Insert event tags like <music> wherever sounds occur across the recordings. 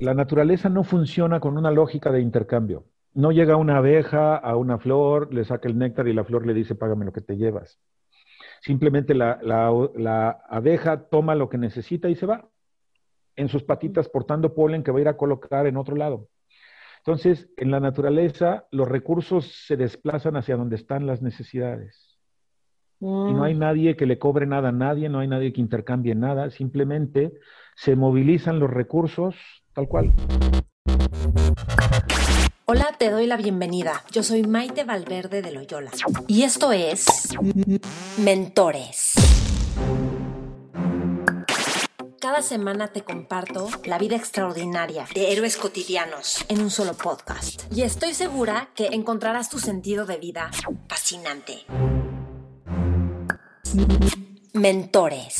La naturaleza no funciona con una lógica de intercambio. No llega una abeja a una flor, le saca el néctar y la flor le dice, págame lo que te llevas. Simplemente la, la abeja toma lo que necesita y se va en sus patitas portando polen que va a ir a colocar en otro lado. Entonces, en la naturaleza, los recursos se desplazan hacia donde están las necesidades. Y no hay mm. nadie que le cobre nada a nadie, no hay nadie que intercambie nada, simplemente se movilizan los recursos tal cual. Hola, te doy la bienvenida. Yo soy Maite Valverde de Loyola. Y esto es Mentores. Cada semana te comparto la vida extraordinaria de héroes cotidianos en un solo podcast. Y estoy segura que encontrarás tu sentido de vida fascinante. Mentores.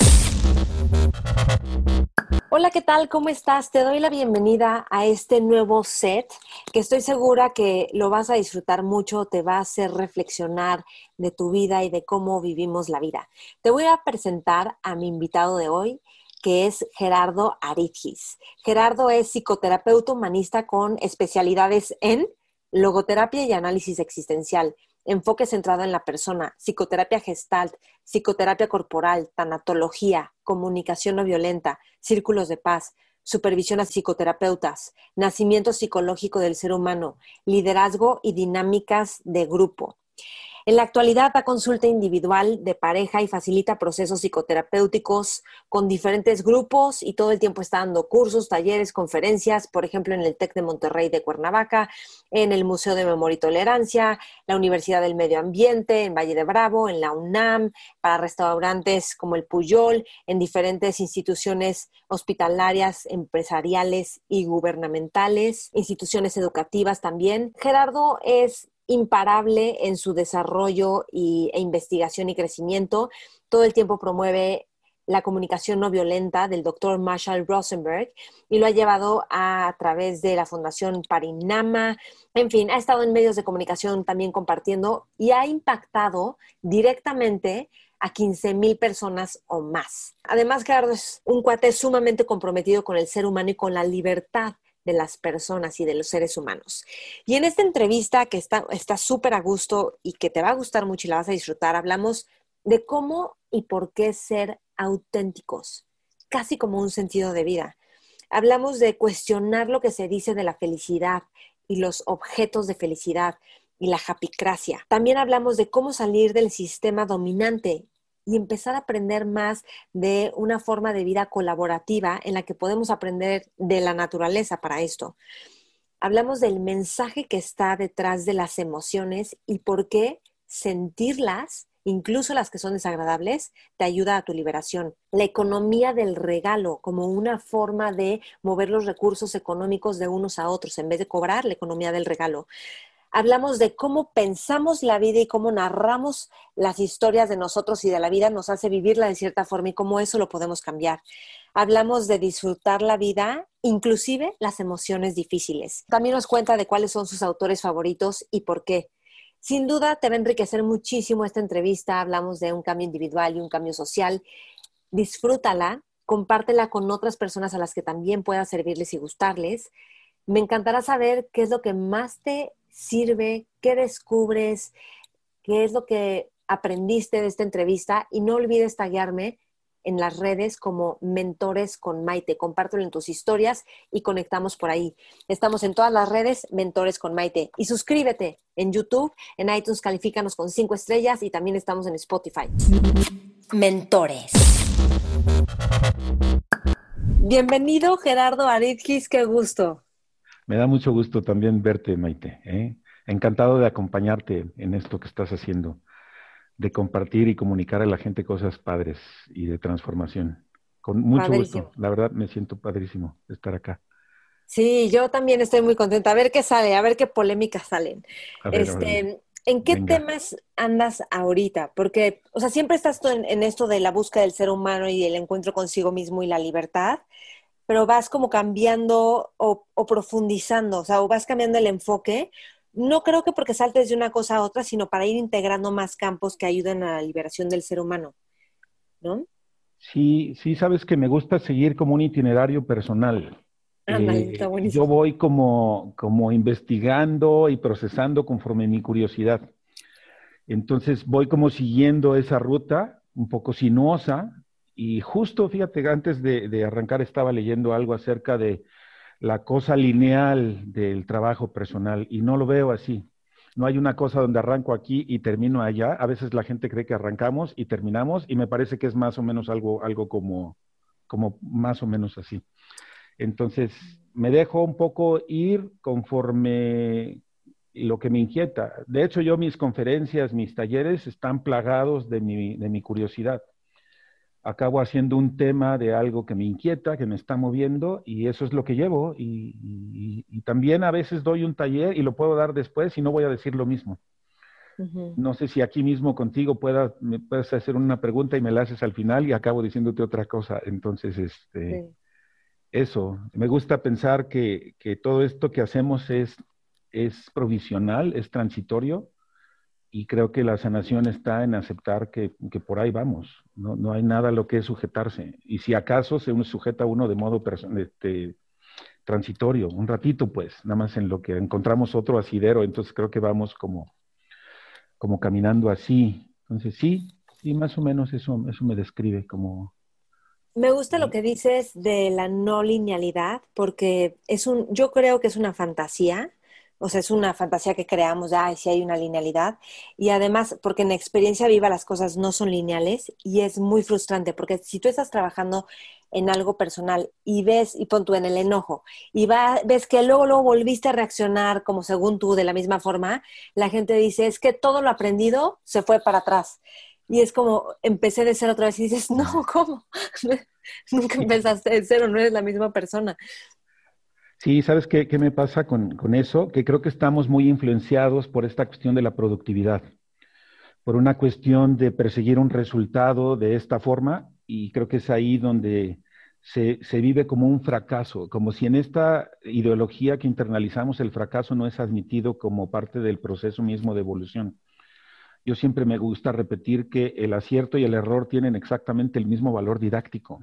Hola, ¿qué tal? ¿Cómo estás? Te doy la bienvenida a este nuevo set que estoy segura que lo vas a disfrutar mucho, te va a hacer reflexionar de tu vida y de cómo vivimos la vida. Te voy a presentar a mi invitado de hoy que es Gerardo Aridgis. Gerardo es psicoterapeuta humanista con especialidades en logoterapia y análisis existencial, enfoque centrado en la persona, psicoterapia gestalt, psicoterapia corporal, tanatología, comunicación no violenta, círculos de paz, supervisión a psicoterapeutas, nacimiento psicológico del ser humano, liderazgo y dinámicas de grupo. En la actualidad da consulta individual de pareja y facilita procesos psicoterapéuticos con diferentes grupos y todo el tiempo está dando cursos, talleres, conferencias, por ejemplo, en el TEC de Monterrey de Cuernavaca, en el Museo de Memoria y Tolerancia, la Universidad del Medio Ambiente, en Valle de Bravo, en la UNAM, para restaurantes como el Puyol, en diferentes instituciones hospitalarias, empresariales y gubernamentales, instituciones educativas también. Gerardo es imparable en su desarrollo y, e investigación y crecimiento. Todo el tiempo promueve la comunicación no violenta del doctor Marshall Rosenberg y lo ha llevado a, través de la Fundación Parinama. En fin, ha estado en medios de comunicación también compartiendo y ha impactado directamente a 15 mil personas o más. Además, Gerardo es un cuate sumamente comprometido con el ser humano y con la libertad de las personas y de los seres humanos. Y en esta entrevista que está súper a gusto y que te va a gustar mucho y la vas a disfrutar, hablamos de cómo y por qué ser auténticos, casi como un sentido de vida. Hablamos de cuestionar lo que se dice de la felicidad y los objetos de felicidad y la japicracia. También hablamos de cómo salir del sistema dominante y empezar a aprender más de una forma de vida colaborativa en la que podemos aprender de la naturaleza para esto. Hablamos del mensaje que está detrás de las emociones y por qué sentirlas, incluso las que son desagradables, te ayuda a tu liberación. La economía del regalo como una forma de mover los recursos económicos de unos a otros en vez de cobrar la economía del regalo hablamos de cómo pensamos la vida y cómo narramos las historias de nosotros y de la vida nos hace vivirla de cierta forma y cómo eso lo podemos cambiar. Hablamos de disfrutar la vida, inclusive las emociones difíciles. También nos cuenta de cuáles son sus autores favoritos y por qué. Sin duda te va a enriquecer muchísimo esta entrevista. Hablamos de un cambio individual y un cambio social. Disfrútala, compártela con otras personas a las que también pueda servirles y gustarles. Me encantará saber qué es lo que más te sirve, qué descubres, qué es lo que aprendiste de esta entrevista y no olvides taguearme en las redes como Mentores con Maite. Compártelo en tus historias y conectamos por ahí. Estamos en todas las redes Mentores con Maite. Y suscríbete en YouTube, en iTunes, califícanos con cinco estrellas y también estamos en Spotify. Mentores. Bienvenido Gerardo Aridgis, qué gusto. Me da mucho gusto también verte, Maite. ¿eh? Encantado de acompañarte en esto que estás haciendo, de compartir y comunicar a la gente cosas padres y de transformación. Con mucho gusto. La verdad, me siento padrísimo de estar acá. Sí, yo también estoy muy contenta. A ver qué sale, a ver qué polémicas salen. este, ¿En qué temas andas ahorita? Porque, o sea, siempre estás en, en, esto de la búsqueda del ser humano y el encuentro consigo mismo y la libertad, pero vas como cambiando o, profundizando, o sea, o vas cambiando el enfoque. No creo que porque saltes de una cosa a otra, sino para ir integrando más campos que ayuden a la liberación del ser humano, ¿no? Sí, sí, sabes que me gusta seguir como un itinerario personal. Eh, yo voy como, como investigando y procesando conforme mi curiosidad. Entonces voy como siguiendo esa ruta un poco sinuosa y justo, fíjate, antes de, arrancar estaba leyendo algo acerca de la cosa lineal del trabajo personal y no lo veo así. No hay una cosa donde arranco aquí y termino allá. A veces la gente cree que arrancamos y terminamos y me parece que es más o menos algo, algo como, como más o menos así. Entonces, me dejo un poco ir conforme lo que me inquieta. De hecho, yo mis conferencias, mis talleres están plagados de mi, de mi curiosidad. Acabo haciendo un tema de algo que me inquieta, que me está moviendo, y eso es lo que llevo. Y, también a veces doy un taller y lo puedo dar después y no voy a decir lo mismo. No sé si aquí mismo contigo pueda, me puedes hacer una pregunta y me la haces al final y acabo diciéndote otra cosa. Entonces, este, eso, me gusta pensar que, todo esto que hacemos es, es provisional, es transitorio, y creo que la sanación está en aceptar que, por ahí vamos. No, hay nada a lo que sujetarse. Y si acaso se sujeta uno de modo este, transitorio, un ratito pues, nada más en lo que encontramos otro asidero, entonces creo que vamos como, como caminando así. Entonces sí, sí, más o menos eso, eso me describe como, me gusta lo que dices de la no linealidad, porque es un, yo creo que es una fantasía, o sea, es una fantasía que creamos, ay, si hay una linealidad, y además, porque en experiencia viva las cosas no son lineales y es muy frustrante, porque si tú estás trabajando en algo personal y ves, y pon tú en el enojo, y va, ves que luego, luego volviste a reaccionar como según tú, de la misma forma, la gente dice, es que todo lo aprendido se fue para atrás. Y es como, empecé de cero otra vez y dices, <laughs> no, ¿cómo? <laughs> Nunca <laughs> empezaste de cero, no eres la misma persona. Sí, ¿sabes qué, me pasa con, eso? Que creo que estamos muy influenciados por esta cuestión de la productividad, por una cuestión de perseguir un resultado de esta forma y creo que es ahí donde se vive como un fracaso, como si en esta ideología que internalizamos el fracaso no es admitido como parte del proceso mismo de evolución yo siempre me gusta repetir que el acierto y el error tienen exactamente el mismo valor didáctico.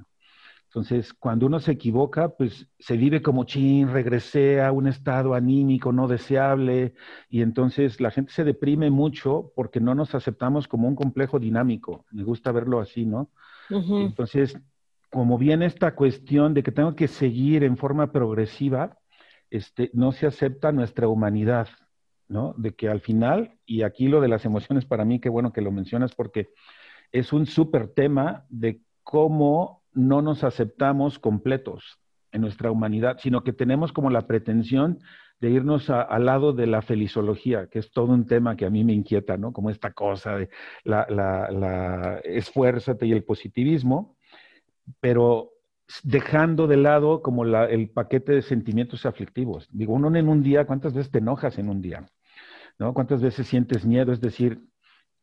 Entonces, cuando uno se equivoca, pues se vive como chin, regresé a un estado anímico no deseable y entonces la gente se deprime mucho porque no nos aceptamos como un complejo dinámico. Me gusta verlo así, ¿no? Entonces, como viene esta cuestión de que tengo que seguir en forma progresiva, este, no se acepta nuestra humanidad. ¿no? De que al final, y aquí lo de las emociones para mí, qué bueno que lo mencionas porque es un súper tema de cómo no nos aceptamos completos en nuestra humanidad, sino que tenemos como la pretensión de irnos al lado de la felizología, que es todo un tema que a mí me inquieta, ¿no? Como esta cosa de la, la, la esfuérzate y el positivismo, pero dejando de lado como el paquete de sentimientos aflictivos. Digo, uno en un día, ¿cuántas veces te enojas en un día? ¿no? ¿Cuántas veces sientes miedo? Es decir,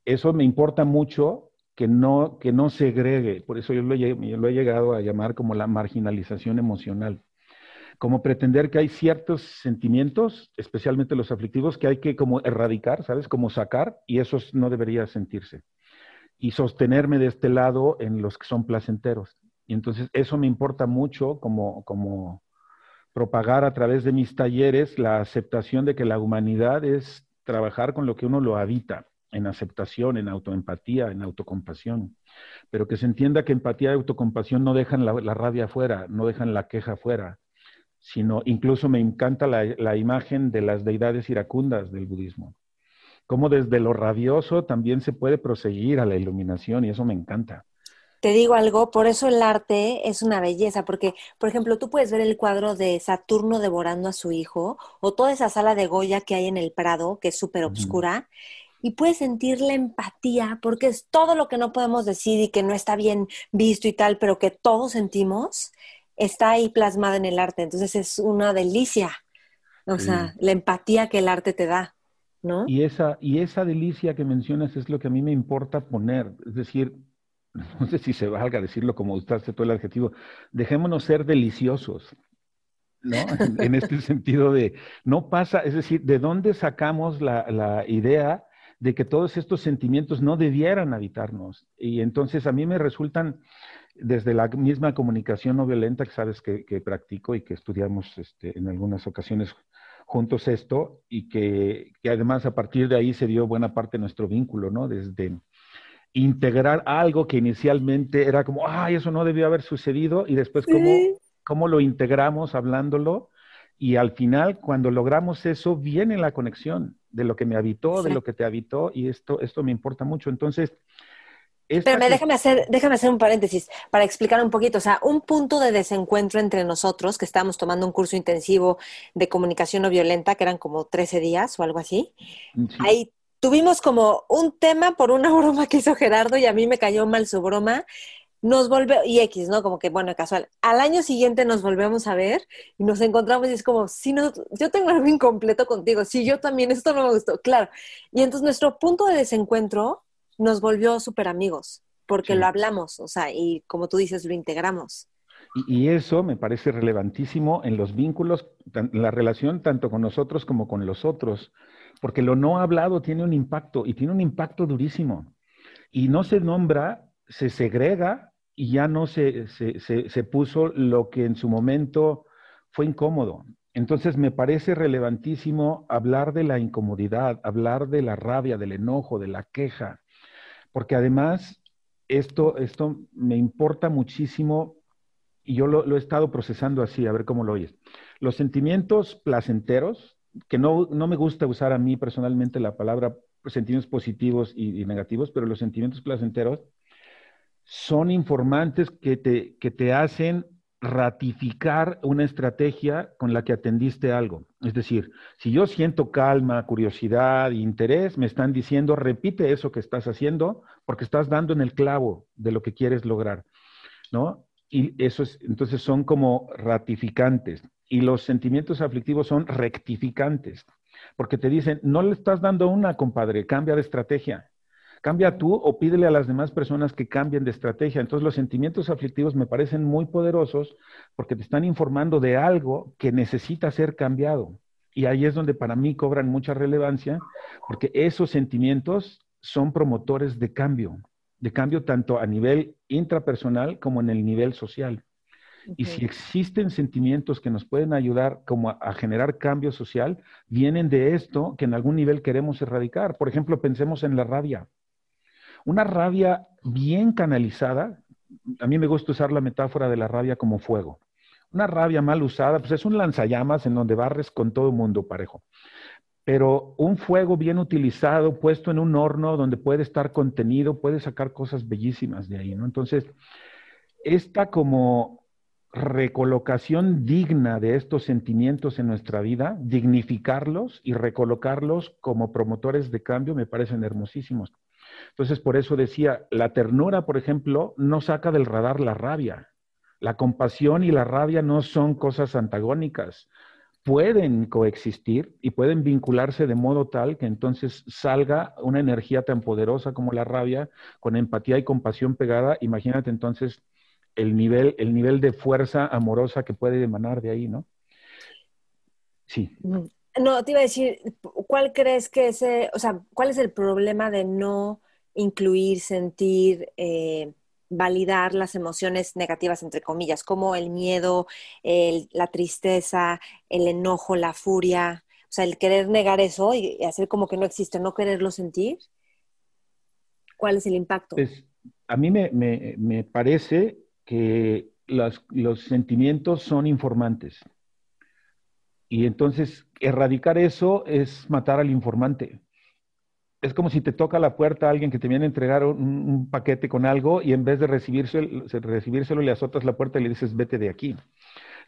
eso me importa mucho que no, que no segregue, por eso yo lo, he, llegado a llamar como la marginalización emocional, como pretender que hay ciertos sentimientos, especialmente los aflictivos, que hay que como erradicar, ¿sabes? Como sacar, y eso no debería sentirse. Y sostenerme de este lado en los que son placenteros. Y entonces eso me importa mucho como, como propagar a través de mis talleres la aceptación de que la humanidad es trabajar con lo que uno lo habita, en aceptación, en autoempatía, en autocompasión. Pero que se entienda que empatía y autocompasión no dejan la, rabia fuera, no dejan la queja fuera, sino incluso me encanta la, la imagen de las deidades iracundas del budismo. Como desde lo rabioso también se puede proseguir a la iluminación y eso me encanta te digo algo, por eso el arte es una belleza, porque, por ejemplo, tú puedes ver el cuadro de Saturno devorando a su hijo, o toda esa sala de Goya que hay en el Prado, que es súper oscura, y puedes sentir la empatía, porque es todo lo que no podemos decir y que no está bien visto y tal, pero que todos sentimos, está ahí plasmado en el arte. Entonces es una delicia, o sea, la empatía que el arte te da. ¿No? Y esa, y esa delicia que mencionas es lo que a mí me importa poner. Es decir, <laughs> no sé si se valga decirlo como usaste todo el adjetivo, dejémonos ser deliciosos, ¿no? <laughs> En, este sentido de, no pasa, es decir, ¿de dónde sacamos la, idea de que todos estos sentimientos no debieran habitarnos. Y entonces a mí me resultan, desde la misma comunicación no violenta que sabes que, practico y que estudiamos este, en algunas ocasiones juntos esto, y que, que, además a partir de ahí se dio buena parte de nuestro vínculo, ¿no? Desde integrar algo que inicialmente era como, ay, eso no debió haber sucedido, y después cómo, cómo lo integramos hablándolo, y al final, cuando logramos eso, viene la conexión de lo que me habitó, de lo que te habitó, y esto, esto me importa mucho. Entonces, pero déjame hacer, déjame hacer un paréntesis para explicar un poquito. O sea, un punto de desencuentro entre nosotros, que estábamos tomando un curso intensivo de comunicación no violenta, que eran como 13 días o algo así. Mm, Ahí tuvimos como un tema por una <laughs> broma que hizo Gerardo y a mí me cayó mal su broma. Nos volvió, y X, ¿no? Como que, bueno, casual. Al año siguiente nos volvemos a ver y nos encontramos y es como, si no, yo tengo algo incompleto contigo, si yo también, esto no me gustó, claro. Y entonces nuestro punto de desencuentro nos volvió súper amigos, porque lo hablamos, o sea, y como tú dices, lo integramos. Y, eso me parece relevantísimo en los vínculos, en la relación tanto con nosotros como con los otros, porque lo no hablado tiene un impacto y tiene un impacto durísimo. Y no se nombra, se segrega y ya no se, se, se puso lo que en su momento fue incómodo. Entonces me parece relevantísimo hablar de la incomodidad, hablar de la rabia, del enojo, de la queja, porque además esto, esto me importa muchísimo y yo lo, he estado procesando así, a ver cómo lo oyes. Los sentimientos placenteros, que no, me gusta usar a mí personalmente la palabra sentimientos positivos y, negativos, pero los sentimientos placenteros son informantes que te, que te hacen ratificar una estrategia con la que atendiste algo. Es decir, si yo siento calma, curiosidad, interés, me están diciendo, repite eso que estás haciendo porque estás dando en el clavo de lo que quieres lograr, ¿no? Y eso es, entonces son como ratificantes. Y los sentimientos aflictivos son rectificantes, porque te dicen, no le estás dando una, compadre, cambia de estrategia. Cambia tú o pídele a las demás personas que cambien de estrategia. Entonces los sentimientos aflictivos me parecen muy poderosos porque te están informando de algo que necesita ser cambiado. Y ahí es donde para mí cobran mucha relevancia porque esos sentimientos son promotores de cambio, de cambio tanto a nivel intrapersonal como en el nivel social. Y si existen sentimientos que nos pueden ayudar como a, generar cambio social, vienen de esto que en algún nivel queremos erradicar. Por ejemplo, pensemos en la rabia. Una rabia bien canalizada, a mí me gusta usar la metáfora de la rabia como fuego. Una rabia mal usada, pues es un lanzallamas en donde barres con todo mundo parejo. Pero un fuego bien utilizado, puesto en un horno donde puede estar contenido, puede sacar cosas bellísimas de ahí, ¿no? Entonces, esta como recolocación digna de estos sentimientos en nuestra vida, dignificarlos y recolocarlos como promotores de cambio me parecen hermosísimos. Entonces, por eso decía, la ternura, por ejemplo, no saca del radar la rabia. La compasión y la rabia no son cosas antagónicas. Pueden coexistir y pueden vincularse de modo tal que entonces salga una energía tan poderosa como la rabia, con empatía y compasión pegada. Imagínate entonces el nivel, el nivel de fuerza amorosa que puede emanar de ahí, ¿no? Sí. Mm, no, te iba a decir, ¿cuál crees que ese, o sea, cuál es el problema de no incluir, sentir, eh, validar las emociones negativas, entre comillas, como el miedo, la tristeza, el enojo, la furia, o sea, el querer negar eso y hacer como que no existe, no quererlo sentir. ¿Cuál es el impacto? A mí me, parece que los sentimientos son informantes. Y entonces, erradicar eso es matar al informante es como si te toca la puerta a alguien que te viene a entregar un, paquete con algo y en vez de recibírselo, recibírselo le azotas la puerta y le dices, vete de aquí.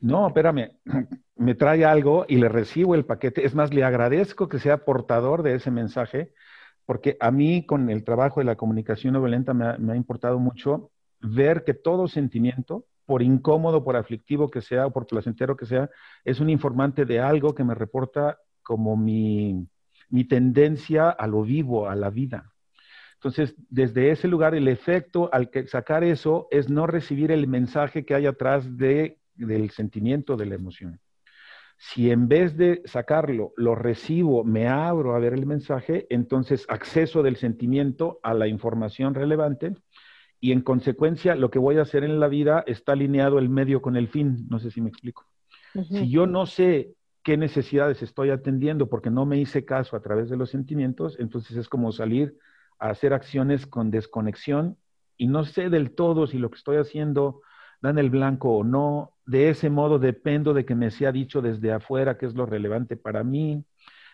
No, espérame, <clears throat> me trae algo y le recibo el paquete. Es más, le agradezco que sea portador de ese mensaje, porque a mí con el trabajo de la comunicación no violenta me ha, me ha importado mucho ver que todo sentimiento, por incómodo, por aflictivo que sea o por placentero que sea, es un informante de algo que me reporta como mi, mi tendencia a lo vivo, a la vida. Entonces, desde ese lugar, el efecto al que sacar eso es no recibir el mensaje que hay atrás de, del sentimiento, de la emoción, Si en vez de sacarlo, lo recibo, me abro a ver el mensaje, entonces acceso del sentimiento a la información relevante y en consecuencia lo que voy a hacer en la vida está alineado el medio con el fin. No sé si me explico. Si yo no sé qué necesidades estoy atendiendo porque no me hice caso a través de los sentimientos, entonces es como salir a hacer acciones con desconexión y no sé del todo si lo que estoy haciendo da en el blanco o no, de ese modo dependo de que me sea dicho desde afuera qué es lo relevante para mí,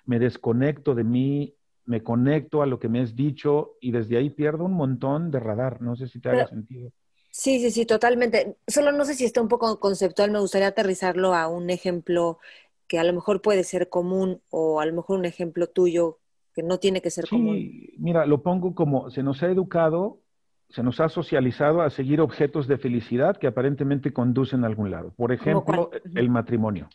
me desconecto de mí, me conecto a lo que me has dicho y desde ahí pierdo un montón de radar. No sé si te haga sentido. Sí, sí, sí, totalmente. Solo no sé si está un poco conceptual, me gustaría aterrizarlo a un ejemplo que a lo mejor puede ser común o a lo mejor un ejemplo tuyo que no tiene que ser sí, común. Mira, lo pongo como se nos ha educado se nos ha socializado a seguir objetos de felicidad que aparentemente conducen a algún lado. Por ejemplo, el matrimonio.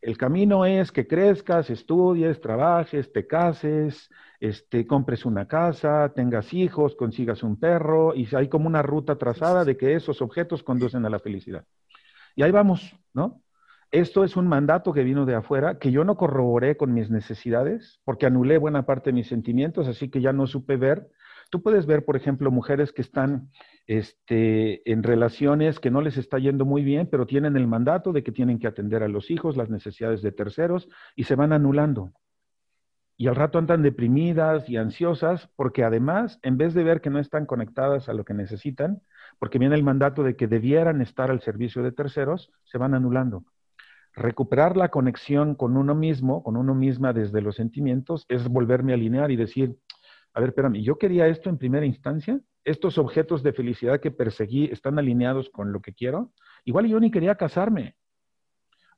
El camino es que crezcas, estudies, trabajes, te cases, este, compres una casa, tengas hijos, consigas un perro, y hay como una ruta trazada de que esos objetos conducen a la felicidad. Y ahí vamos, ¿no? Esto es un mandato que vino de afuera, que yo no corroboré con mis necesidades, porque anulé buena parte de mis sentimientos, así que ya no supe ver Tú puedes ver, por ejemplo, mujeres que están este, en relaciones que no les está yendo muy bien, pero tienen el mandato de que tienen que atender a los hijos, las necesidades de terceros, y se van anulando. Y al rato andan deprimidas y ansiosas, porque además, en vez de ver que no están conectadas a lo que necesitan, porque viene el mandato de que debieran estar al servicio de terceros, se van anulando. Recuperar la conexión con uno mismo, con uno misma desde los sentimientos, es volverme a alinear y decir, a ver, espérame, yo quería esto en primera instancia, estos objetos de felicidad que perseguí están alineados con lo que quiero, igual yo ni quería casarme.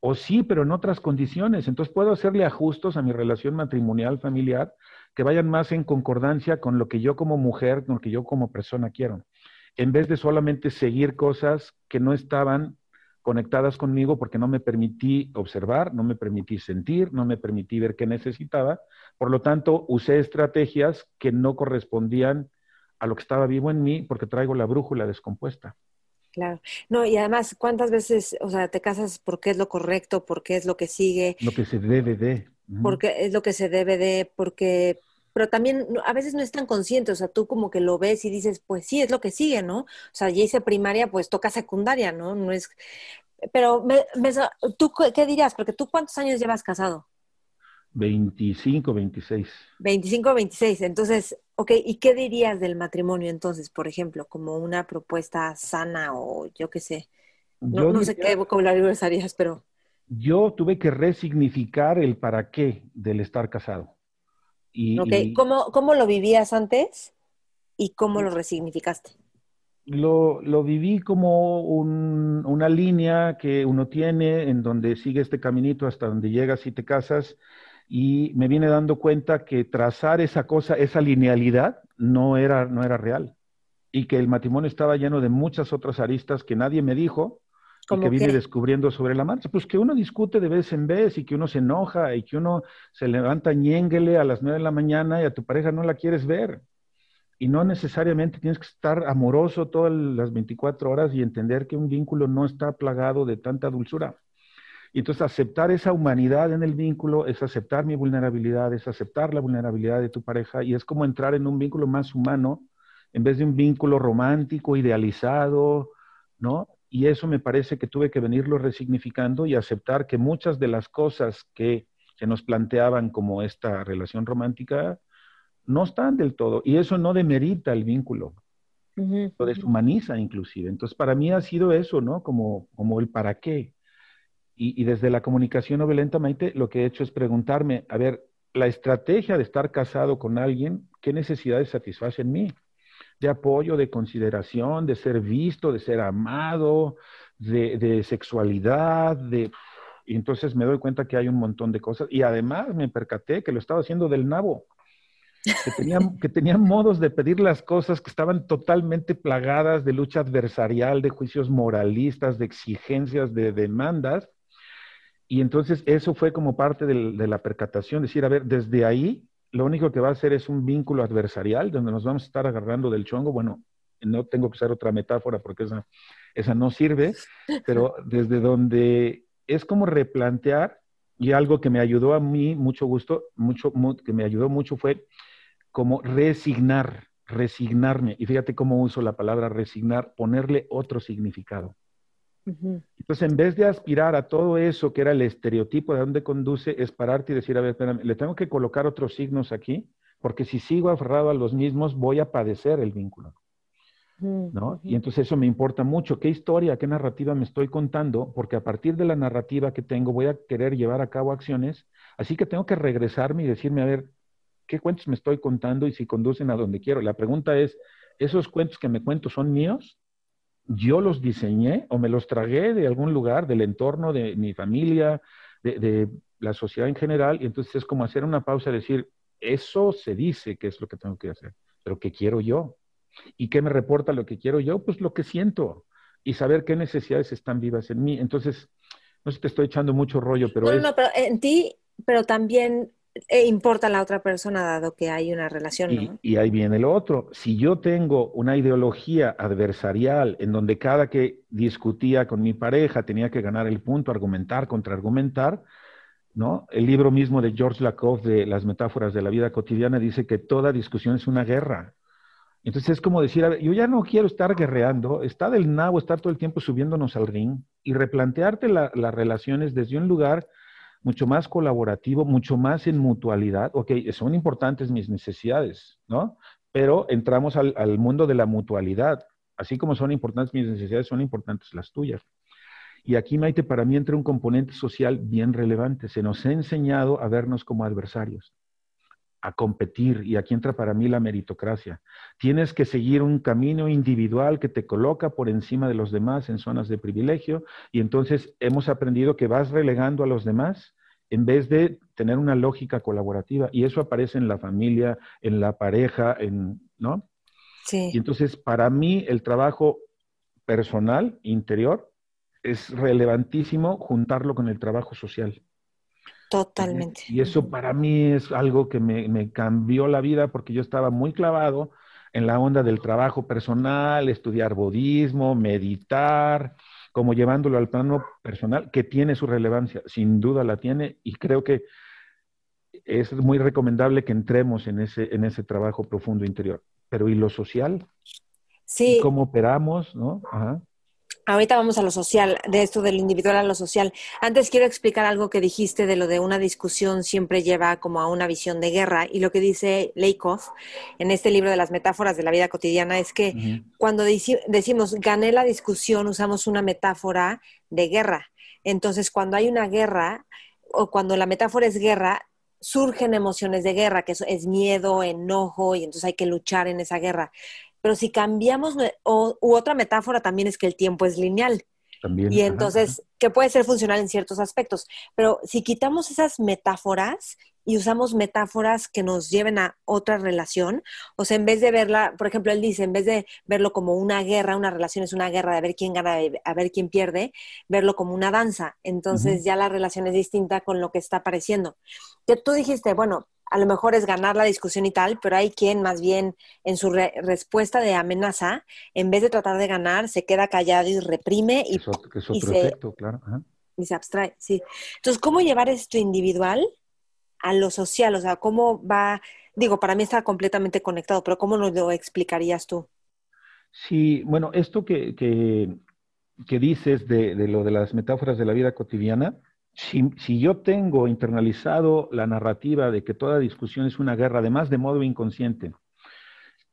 O sí, pero en otras condiciones. Entonces puedo hacerle ajustes a mi relación matrimonial, familiar, que vayan más en concordancia con lo que yo como mujer, con lo que yo como persona quiero. En vez de solamente seguir cosas que no estaban conectadas conmigo porque no me permití observar, no me permití sentir, no me permití ver qué necesitaba. Por lo tanto, usé estrategias que no correspondían a lo que estaba vivo en mí porque traigo la brújula descompuesta. Claro. No, y además, ¿cuántas veces, o sea, te casas porque es lo correcto, porque es lo que sigue? Lo que se debe de. Porque es lo que se debe de, porque pero también a veces no es tan consciente, o sea, tú como que lo ves y dices, pues sí, es lo que sigue, ¿no? O sea, ya hice primaria, pues toca secundaria, ¿no? No es... Pero, ¿tú qué dirías? Porque tú, ¿cuántos años llevas casado? 25, 26. 25, 26. Entonces, ok, ¿y qué dirías del matrimonio entonces, por ejemplo, como una propuesta sana o yo qué sé? No, no sé qué vocabulario usarías, pero... Yo tuve que resignificar el para qué del estar casado. Y, ¿Cómo, lo vivías antes y cómo lo resignificaste? Lo, viví como una línea que uno tiene en donde sigue este caminito hasta donde llegas y te casas y me vine dando cuenta que trazar esa cosa, esa linealidad, no era, no era real y que el matrimonio estaba lleno de muchas otras aristas que nadie me dijo que viene descubriendo sobre la marcha. Pues que uno discute de vez en vez y que uno se enoja y que uno se levanta ñénguele a las nueve de la mañana y a tu pareja no la quieres ver. Y no necesariamente tienes que estar amoroso todas las 24 horas y entender que un vínculo no está plagado de tanta dulzura. Y entonces aceptar esa humanidad en el vínculo es aceptar mi vulnerabilidad, es aceptar la vulnerabilidad de tu pareja y es como entrar en un vínculo más humano en vez de un vínculo romántico, idealizado, ¿no? Y eso me parece que tuve que venirlo resignificando y aceptar que muchas de las cosas que se nos planteaban como esta relación romántica no están del todo. Y eso no demerita el vínculo, lo deshumaniza inclusive. Entonces, para mí ha sido eso, ¿no? Como, como el para qué. Y, y desde la comunicación no violenta, Maite, lo que he hecho es preguntarme, a ver, la estrategia de estar casado con alguien, ¿qué necesidades satisface en mí? De apoyo, de consideración, de ser visto, de ser amado, de, sexualidad, de... Y entonces me doy cuenta que hay un montón de cosas. Y además me percaté que lo estaba haciendo del nabo. Que tenían, <laughs> que tenían modos de pedir las cosas que estaban totalmente plagadas de lucha adversarial, de juicios moralistas, de exigencias, de demandas. Y entonces eso fue como parte de la percatación, decir, a ver, desde ahí lo único que va a hacer es un vínculo adversarial donde nos vamos a estar agarrando del chongo. Bueno, no tengo que usar otra metáfora porque esa, esa no sirve, <laughs> pero desde donde es como replantear y algo que me ayudó a mí mucho gusto, mucho, que me ayudó mucho fue como resignar, resignarme. Y fíjate cómo uso la palabra resignar, ponerle otro significado. Entonces, en vez de aspirar a todo eso que era el estereotipo de dónde conduce, es pararte y decir, a ver, espérame, le tengo que colocar otros signos aquí, porque si sigo aferrado a los mismos, voy a padecer el vínculo. ¿no? Y entonces eso me importa mucho. ¿Qué historia, qué narrativa me estoy contando? Porque a partir de la narrativa que tengo voy a querer llevar a cabo acciones. Así que tengo que regresarme y decirme, a ver, ¿qué cuentos me estoy contando y si conducen a donde quiero? La pregunta es, ¿esos cuentos que me cuento son míos? ¿Yo los diseñé o me los tragué de algún lugar, del entorno, de mi familia, de, de la sociedad en general? Y entonces es como hacer una pausa y decir, eso se dice que es lo que tengo que hacer, pero ¿qué quiero yo? ¿Y qué me reporta lo que quiero yo? Pues lo que siento y saber qué necesidades están vivas en mí. Entonces, no sé si te estoy echando mucho rollo, pero... No, no, pero en ti, pero también eh, importa la otra persona dado que hay una relación. Y, y ahí viene lo otro. Si yo tengo una ideología adversarial en donde cada que discutía con mi pareja tenía que ganar el punto, argumentar, contraargumentar, ¿no? El libro mismo de George Lakoff de las metáforas de la vida cotidiana dice que toda discusión es una guerra. Entonces es como decir, a ver, yo ya no quiero estar guerreando, está del nabo estar todo el tiempo subiéndonos al ring y replantearte las relaciones desde un lugar mucho más colaborativo, mucho más en mutualidad. Ok, son importantes mis necesidades, ¿no? Pero entramos al, al mundo de la mutualidad. Así como son importantes mis necesidades, son importantes las tuyas. Y aquí, Maite, para mí entra un componente social bien relevante. Se nos ha enseñado a vernos como adversarios a competir y aquí entra para mí la meritocracia. Tienes que seguir un camino individual que te coloca por encima de los demás en zonas de privilegio y entonces hemos aprendido que vas relegando a los demás en vez de tener una lógica colaborativa y eso aparece en la familia, en la pareja, en, ¿no? Sí. Y entonces para mí el trabajo personal, interior, es relevantísimo juntarlo con el trabajo social. Totalmente. Y eso para mí es algo que me, cambió la vida porque yo estaba muy clavado en la onda del trabajo personal, estudiar budismo, meditar, como llevándolo al plano personal, que tiene su relevancia, sin duda la tiene, y creo que es muy recomendable que entremos en ese, en ese trabajo profundo interior. Pero ¿y lo social? Sí. ¿Cómo operamos? ¿no? Ajá. Ahorita vamos a lo social, de esto del individual a lo social. Antes quiero explicar algo que dijiste de lo de una discusión siempre lleva como a una visión de guerra y lo que dice Leikov en este libro de las metáforas de la vida cotidiana es que cuando decimos gané la discusión usamos una metáfora de guerra. Entonces cuando hay una guerra o cuando la metáfora es guerra, surgen emociones de guerra, que es miedo, enojo y entonces hay que luchar en esa guerra. Pero si cambiamos, o, u otra metáfora también es que el tiempo es lineal. También, y entonces, que puede ser funcional en ciertos aspectos. Pero si quitamos esas metáforas y usamos metáforas que nos lleven a otra relación, o sea, en vez de verla, por ejemplo, él dice, en vez de verlo como una guerra, una relación es una guerra de ver quién gana, a ver quién pierde, verlo como una danza. Entonces ya la relación es distinta con lo que está apareciendo. Que tú dijiste, bueno, a lo mejor es ganar la discusión y tal, pero hay quien más bien en su respuesta de amenaza, en vez de tratar de ganar, se queda callado y reprime y, se, claro. y se abstrae. Sí. Entonces, ¿cómo llevar esto individual a lo social? O sea, ¿cómo va? Digo, para mí está completamente conectado, pero ¿cómo nos lo explicarías tú? Sí, bueno, esto que, que, que dices de, de lo de las metáforas de la vida cotidiana, si, yo tengo internalizado la narrativa de que toda discusión es una guerra, además de modo inconsciente,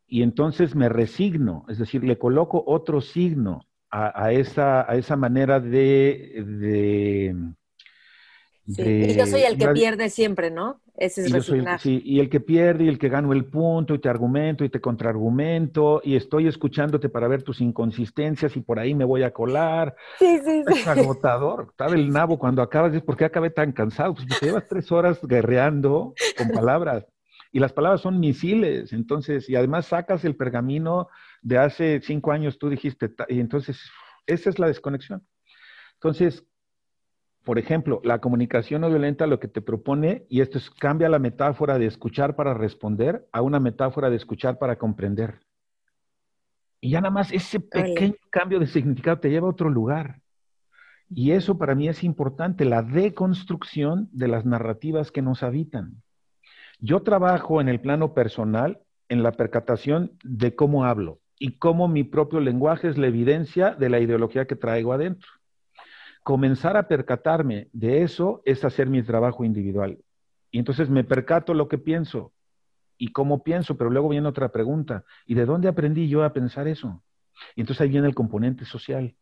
y entonces me resigno, es decir, le coloco otro signo a, esa, a esa manera de, y yo soy el que pierde siempre, ¿no? Ese es resignar. sí, y el que pierde y el que gano el punto y te argumento y te contraargumento y estoy escuchándote para ver tus inconsistencias y por ahí me voy a colar. Sí, sí, sí. Es agotador. Está del nabo cuando acabas, ¿por qué acabé tan cansado? Pues te llevas tres horas guerreando con palabras. Y las palabras son misiles, entonces, y además sacas el pergamino de hace cinco años, tú dijiste, y entonces, esa es la desconexión. Entonces, por ejemplo, la comunicación no violenta lo que te propone, y esto es, cambia la metáfora de escuchar para responder a una metáfora de escuchar para comprender. Y ya nada más ese pequeño cambio de significado te lleva a otro lugar. Y eso para mí es importante, la deconstrucción de las narrativas que nos habitan. Yo trabajo en el plano personal en la percatación de cómo hablo y cómo mi propio lenguaje es la evidencia de la ideología que traigo adentro. Comenzar a percatarme de eso es hacer mi trabajo individual. Y entonces me percato lo que pienso y cómo pienso, pero luego viene otra pregunta. ¿Y de dónde aprendí yo a pensar eso? Y entonces ahí viene el componente social.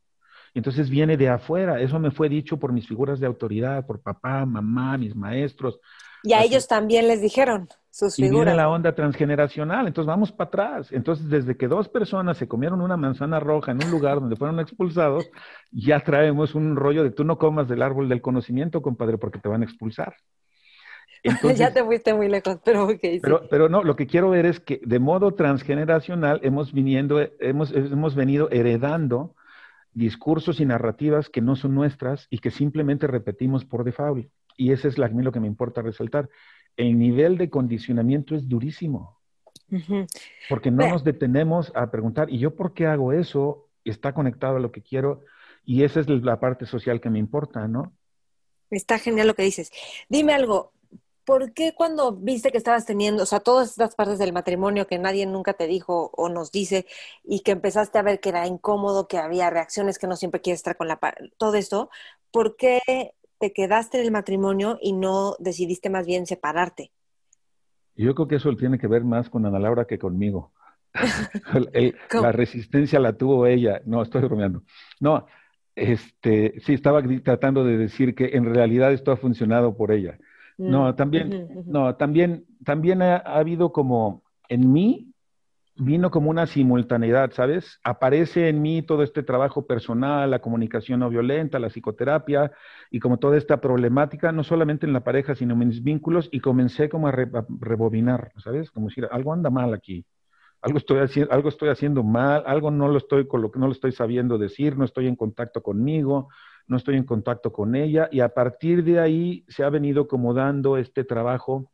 Y entonces viene de afuera. Eso me fue dicho por mis figuras de autoridad, por papá, mamá, mis maestros. Y a ellos también les dijeron sus y figuras. viene la onda transgeneracional. Entonces vamos para atrás. Entonces, desde que dos personas se comieron una manzana roja en un lugar donde fueron expulsados, ya traemos un rollo de tú no comas del árbol del conocimiento, compadre, porque te van a expulsar. <laughs> ya te fuiste muy lejos, pero ok. Pero, pero no, lo que quiero ver es que de modo transgeneracional hemos, viniendo, hemos, hemos venido heredando discursos y narrativas que no son nuestras y que simplemente repetimos por default. Y ese es la, a mí lo que me importa resaltar. El nivel de condicionamiento es durísimo. Porque no nos detenemos a preguntar, ¿y yo por qué hago eso? Está conectado a lo que quiero. Y esa es la parte social que me importa, ¿no? Está genial lo que dices. Dime algo, ¿por qué cuando viste que estabas teniendo, o sea, todas estas partes del matrimonio que nadie nunca te dijo o nos dice y que empezaste a ver que era incómodo, que había reacciones que no siempre quieres estar con la todo esto, ¿por qué te quedaste en el matrimonio y no decidiste más bien separarte? Yo creo que eso tiene que ver más con Ana Laura que conmigo. <laughs> la resistencia la tuvo ella. No, estoy bromeando. No, este, sí, estaba tratando de decir que en realidad esto ha funcionado por ella. No, mm, también, no, también, también ha, habido como, en mí, vino como una simultaneidad, ¿sabes? Aparece en mí todo este trabajo personal, la comunicación no violenta, la psicoterapia y como toda esta problemática, no solamente en la pareja, sino en mis vínculos, y comencé como a, rebobinar, ¿sabes? Como decir, algo anda mal aquí, algo estoy, haciendo, algo estoy haciendo mal, algo no lo estoy, no lo estoy sabiendo decir, no estoy en contacto conmigo, no estoy en contacto con ella y a partir de ahí se ha venido como dando este trabajo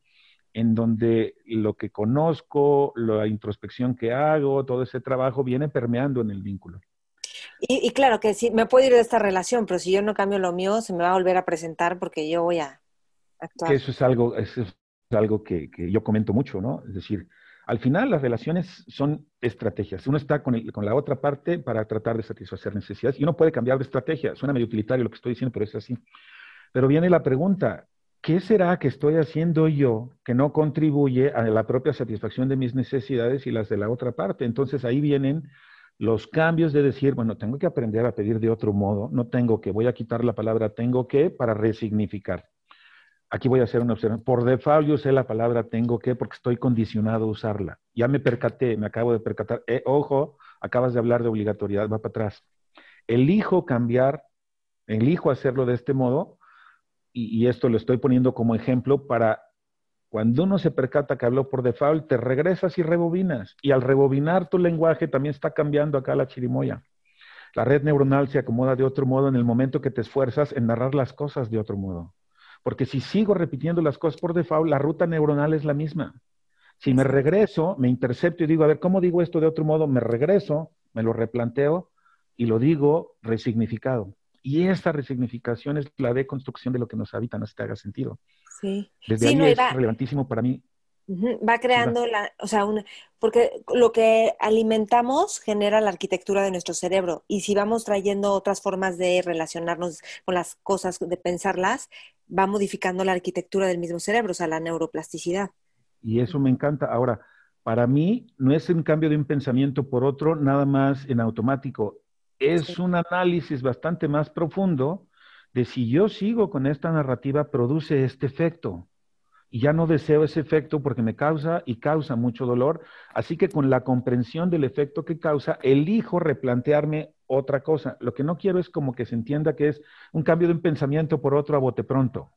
en donde lo que conozco, la introspección que hago, todo ese trabajo viene permeando en el vínculo. Y, claro que sí, me puedo ir de esta relación, pero si yo no cambio lo mío, se me va a volver a presentar porque yo voy a actuar. eso es algo, eso es algo que, que yo comento mucho, ¿no? Es decir, al final, las relaciones son estrategias. Uno está con, con, la otra parte para tratar de satisfacer necesidades y uno puede cambiar de estrategia. Suena medio utilitario lo que estoy diciendo, pero es así. Pero viene la pregunta, ¿qué será que estoy haciendo yo que no contribuye a la propia satisfacción de mis necesidades y las de la otra parte? Entonces ahí vienen los cambios de decir, bueno, tengo que aprender a pedir de otro modo, no tengo que, voy a quitar la palabra tengo que para resignificar. Aquí voy a hacer una observación. Por default yo usé la palabra tengo que porque estoy condicionado a usarla. Ya me percaté, me acabo de percatar. Eh, ojo, acabas de hablar de obligatoriedad, va para atrás. Elijo cambiar, elijo hacerlo de este modo, y, esto lo estoy poniendo como ejemplo para cuando uno se percata que habló por default, te regresas y rebobinas. Y al rebobinar tu lenguaje también está cambiando acá la chirimoya. La red neuronal se acomoda de otro modo en el momento que te esfuerzas en narrar las cosas de otro modo. Porque si sigo repitiendo las cosas por default, la ruta neuronal es la misma. Si me regreso, me intercepto y digo, a ver, ¿cómo digo esto de otro modo? Me regreso, me lo replanteo y lo digo resignificado. Y esta resignificación es la deconstrucción de lo que nos habita, no si te haga sentido. Sí. Desde ahí es relevantísimo para mí Va creando la, o sea, porque lo que alimentamos genera la arquitectura de nuestro cerebro y si vamos trayendo otras formas de relacionarnos con las cosas, de pensarlas, va modificando la arquitectura del mismo cerebro, o sea, la neuroplasticidad. Y eso me encanta. Ahora, para mí no es un cambio de un pensamiento por otro, nada más en automático. Es un análisis bastante más profundo de si yo sigo con esta narrativa, produce este efecto y ya no deseo ese efecto porque me causa y causa mucho dolor. Así que con la comprensión del efecto que causa, elijo replantearme otra cosa. Lo que no quiero es como que se entienda que es un cambio de un pensamiento por otro a bote pronto.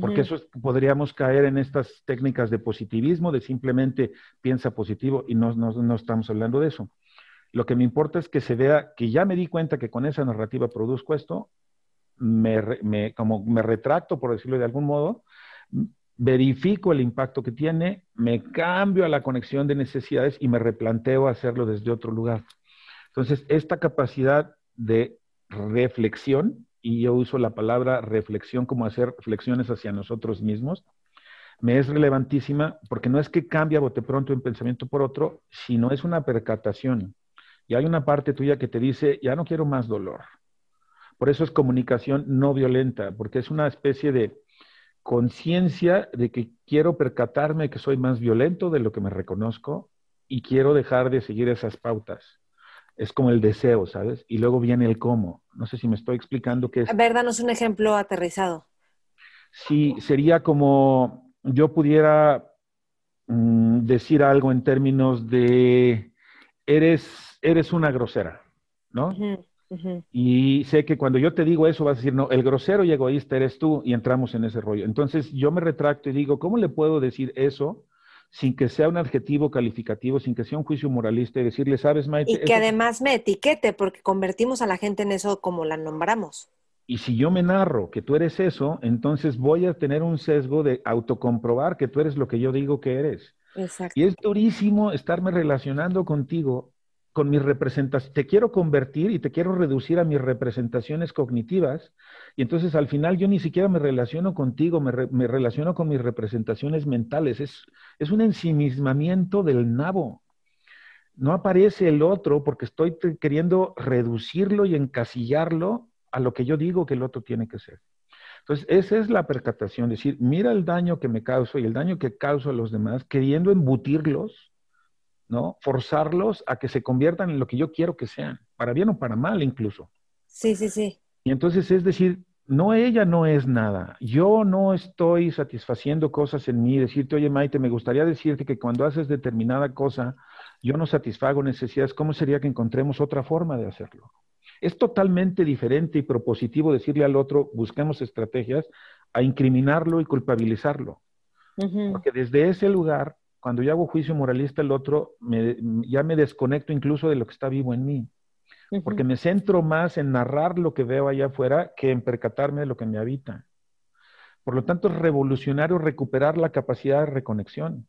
Porque eso podríamos caer en estas técnicas de positivismo, de simplemente piensa positivo y no, no, estamos hablando de eso. Lo que me importa es que se vea que ya me di cuenta que con esa narrativa produzco esto, me, como me retracto, por decirlo de algún modo, verifico el impacto que tiene, me cambio a la conexión de necesidades y me replanteo hacerlo desde otro lugar. Entonces, esta capacidad de reflexión y yo uso la palabra reflexión como hacer reflexiones hacia nosotros mismos, me es relevantísima porque no es que cambie a bote pronto un pensamiento por otro, sino es una percatación. Y hay una parte tuya que te dice, ya no quiero más dolor. Por eso es comunicación no violenta, porque es una especie de conciencia de que quiero percatarme que soy más violento de lo que me reconozco y quiero dejar de seguir esas pautas. Es como el deseo, ¿sabes? Y luego viene el cómo. No sé si me estoy explicando qué es. A ver, danos un ejemplo aterrizado. Sí, sería como yo pudiera mm, decir algo en términos de eres, eres una grosera, ¿no? Y sé que cuando yo te digo eso vas a decir, no, el grosero y egoísta eres tú y entramos en ese rollo. Entonces yo me retracto y digo, ¿cómo le puedo decir eso sin que sea un adjetivo calificativo, sin que sea un juicio moralista y decirle, sabes, Maite? Y que además me etiquete porque convertimos a la gente en eso como la nombramos. Y si yo me narro que tú eres eso, entonces voy a tener un sesgo de autocomprobar que tú eres lo que yo digo que eres. Y es durísimo estarme relacionando contigo con mis representaciones, te quiero convertir y te quiero reducir a mis representaciones cognitivas, y entonces al final yo ni siquiera me relaciono contigo, me, me relaciono con mis representaciones mentales, es, es un ensimismamiento del nabo. No aparece el otro porque estoy queriendo reducirlo y encasillarlo a lo que yo digo que el otro tiene que ser. Entonces, esa es la percatación, decir, mira el daño que me causo y el daño que causo a los demás, queriendo embutirlos ¿no? Forzarlos a que se conviertan en lo que yo quiero que sean, para bien o para mal incluso. Sí, sí, sí. Y entonces es decir, no, ella no es nada. Yo no estoy satisfaciendo cosas en mí. Decirte, oye, Maite, me gustaría decirte que cuando haces determinada cosa, yo no satisfago necesidades. ¿Cómo sería que encontremos otra forma de hacerlo? Es totalmente diferente y propositivo decirle al otro, busquemos estrategias, a incriminarlo y culpabilizarlo. Porque desde ese lugar cuando yo hago juicio moralista, el otro ya me desconecto incluso de lo que está vivo en mí. Porque me centro más en narrar lo que veo allá afuera que en percatarme de lo que me habita. Por lo tanto, es revolucionario recuperar la capacidad de reconexión.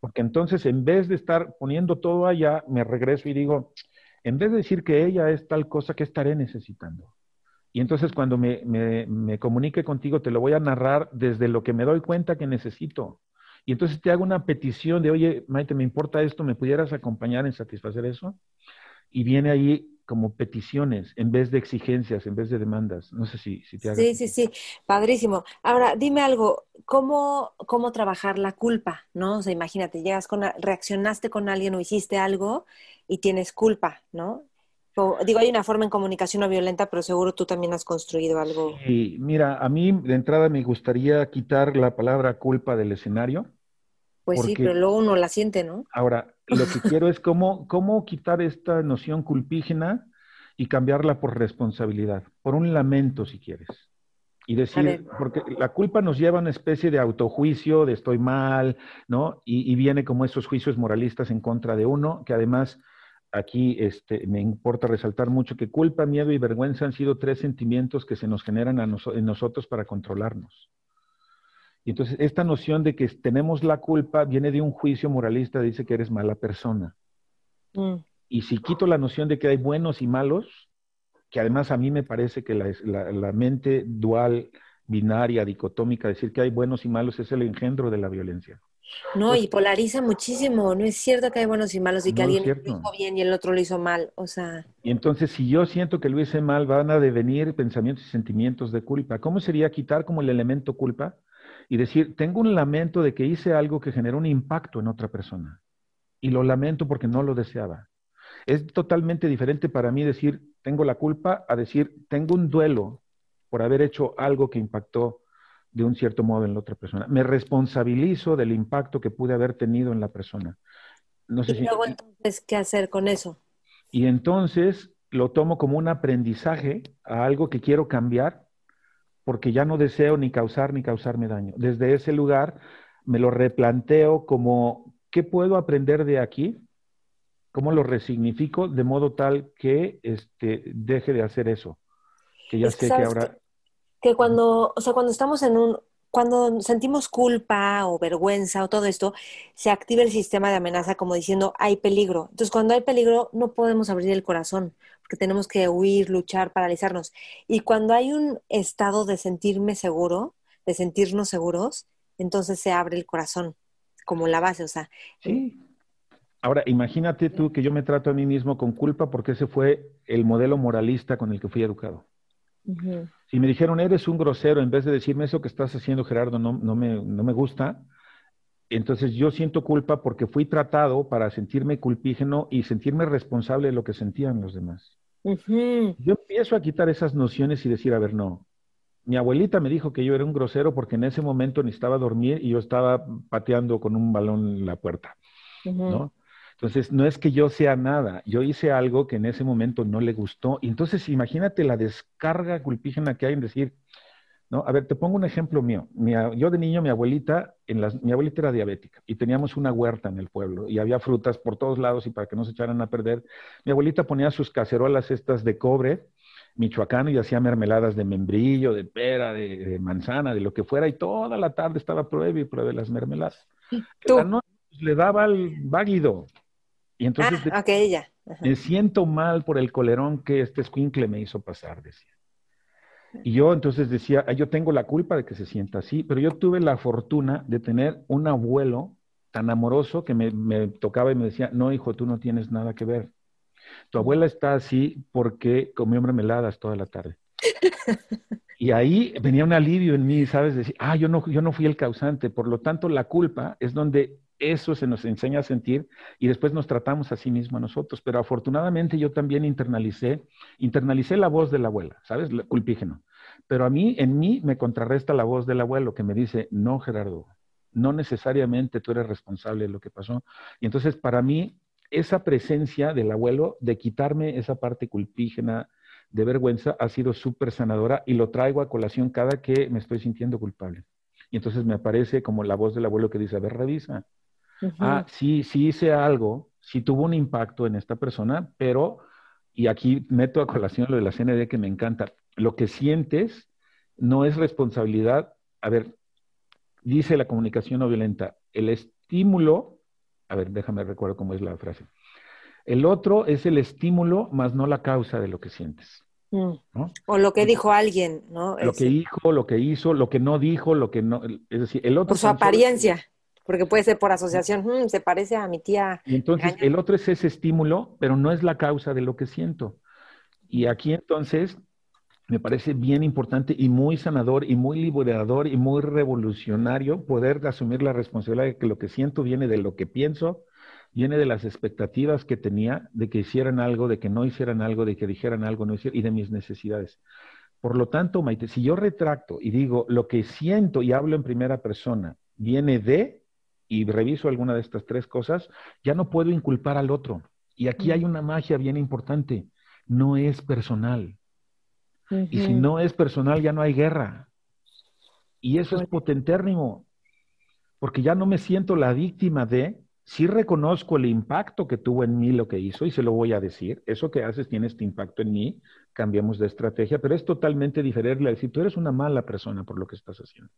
Porque entonces, en vez de estar poniendo todo allá, me regreso y digo, en vez de decir que ella es tal cosa, ¿qué estaré necesitando? Y entonces cuando me, me comunique contigo, te lo voy a narrar desde lo que me doy cuenta que necesito. Y entonces te hago una petición de, oye, Maite, me importa esto, ¿me pudieras acompañar en satisfacer eso? Y viene ahí como peticiones en vez de exigencias, en vez de demandas. No sé si, si te hago. Sí, sí, sí, padrísimo. Ahora, dime algo, ¿cómo, cómo trabajar la culpa? ¿No? O sea, imagínate, llegas con, reaccionaste con alguien o hiciste algo y tienes culpa, ¿no? digo, hay una forma en comunicación no violenta, pero seguro tú también has construido algo. Sí, mira, a mí de entrada me gustaría quitar la palabra culpa del escenario. Pues sí, pero luego uno la siente, ¿no? Ahora, lo que quiero es cómo, cómo quitar esta noción culpígena y cambiarla por responsabilidad, por un lamento, si quieres. Y decir, porque la culpa nos lleva a una especie de autojuicio, de estoy mal, ¿no? Y, y viene como esos juicios moralistas en contra de uno, que además aquí este, me importa resaltar mucho que culpa, miedo y vergüenza han sido tres sentimientos que se nos generan en nosotros para controlarnos. Y entonces esta noción de que tenemos la culpa viene de un juicio moralista, dice que eres mala persona. Mm. Y si quito la noción de que hay buenos y malos, que además a mí me parece que la mente dual, binaria, dicotómica, decir que hay buenos y malos es el engendro de la violencia. No, y polariza muchísimo. No es cierto que hay buenos y malos y que alguien lo hizo bien y el otro lo hizo mal. O sea. Y entonces, si yo siento que lo hice mal, van a devenir pensamientos y sentimientos de culpa. ¿Cómo sería quitar como el elemento culpa y decir, tengo un lamento de que hice algo que generó un impacto en otra persona? Y lo lamento porque no lo deseaba. Es totalmente diferente para mí decir, tengo la culpa, a decir, tengo un duelo por haber hecho algo que impactó de un cierto modo en la otra persona. Me responsabilizo del impacto que pude haber tenido en la persona. No sé y luego entonces, ¿qué hacer con eso? Y entonces lo tomo como un aprendizaje a algo que quiero cambiar porque ya no deseo ni causar ni causarme daño. Desde ese lugar me lo replanteo como, ¿qué puedo aprender de aquí? ¿Cómo lo resignifico de modo tal que este, deje de hacer eso? Que ya sé que ahora que cuando, o sea, cuando estamos en un cuando sentimos culpa o vergüenza o todo esto, se activa el sistema de amenaza como diciendo hay peligro. Entonces, cuando hay peligro, no podemos abrir el corazón porque tenemos que huir, luchar, paralizarnos. Y cuando hay un estado de sentirme seguro, de sentirnos seguros, entonces se abre el corazón como la base, o sea. Sí. Ahora, imagínate tú que yo me trato a mí mismo con culpa porque ese fue el modelo moralista con el que fui educado. Si me dijeron, eres un grosero, en vez de decirme eso que estás haciendo, Gerardo, no, no, me, no me gusta, entonces yo siento culpa porque fui tratado para sentirme culpígeno y sentirme responsable de lo que sentían los demás. Yo empiezo a quitar esas nociones y decir, a ver, no. Mi abuelita me dijo que yo era un grosero porque en ese momento necesitaba dormir y yo estaba pateando con un balón en la puerta, ¿no? Entonces, no es que yo sea nada, yo hice algo que en ese momento no le gustó. Y entonces, imagínate la descarga culpígena que hay en decir, ¿no? A ver, te pongo un ejemplo mío. yo de niño, mi abuelita, en las, mi abuelita era diabética y teníamos una huerta en el pueblo y había frutas por todos lados y para que no se echaran a perder, mi abuelita ponía sus cacerolas estas de cobre michoacano y hacía mermeladas de membrillo, de pera, de, manzana, de lo que fuera y toda la tarde estaba pruebe y pruebe las mermeladas. ¿Tú? le daba el váguido y entonces ah, me siento mal por el colerón que este escuincle me hizo pasar, decía. Y yo entonces decía, yo tengo la culpa de que se sienta así, pero yo tuve la fortuna de tener un abuelo tan amoroso que me, me tocaba y me decía, no, hijo, tú no tienes nada que ver. Tu abuela está así porque comió mermeladas toda la tarde. Y ahí venía un alivio en mí, ¿sabes? Decir, ah, yo no, yo no fui el causante. Por lo tanto, la culpa es donde eso se nos enseña a sentir y después nos tratamos a sí mismo a nosotros. Pero afortunadamente yo también internalicé, internalicé la voz de la abuela, ¿sabes? Culpígeno. Pero a mí, en mí, me contrarresta la voz del abuelo que me dice, no, Gerardo, no necesariamente tú eres responsable de lo que pasó. Y entonces, para mí, esa presencia del abuelo de quitarme esa parte culpígena de vergüenza ha sido súper sanadora y lo traigo a colación cada que me estoy sintiendo culpable. Y entonces me aparece como la voz del abuelo que dice, a ver, revisa, Ah, sí, sí hice algo, sí tuvo un impacto en esta persona, pero, y aquí meto a colación lo de la CND que me encanta, lo que sientes no es responsabilidad. A ver, dice la comunicación no violenta, el estímulo, a ver, déjame recuerdo cómo es la frase. El otro es el estímulo, más no la causa de lo que sientes. Mm. O lo que dijo alguien, ¿no? Lo que dijo, lo que hizo, lo que no dijo, lo que no. Es decir, el otro. Por su apariencia. Porque puede ser por asociación, mm, se parece a mi tía. Y entonces el otro es ese estímulo, pero no es la causa de lo que siento. Y aquí entonces me parece bien importante y muy sanador y muy liberador y muy revolucionario poder asumir la responsabilidad de que lo que siento viene de lo que pienso, viene de las expectativas que tenía de que hicieran algo, de que no hicieran algo, de que dijeran algo, no hicieran, y de mis necesidades. Por lo tanto, Maite, si yo retracto y digo lo que siento y hablo en primera persona viene de, y reviso alguna de estas tres cosas, ya no puedo inculpar al otro. Y aquí hay una magia bien importante. No es personal. Y si no es personal, ya no hay guerra. Y eso es potentérrimo, porque ya no me siento la víctima de, sí reconozco el impacto que tuvo en mí lo que hizo y se lo voy a decir, eso que haces tiene este impacto en mí, cambiamos de estrategia, pero es totalmente diferente decir, tú eres una mala persona por lo que estás haciendo.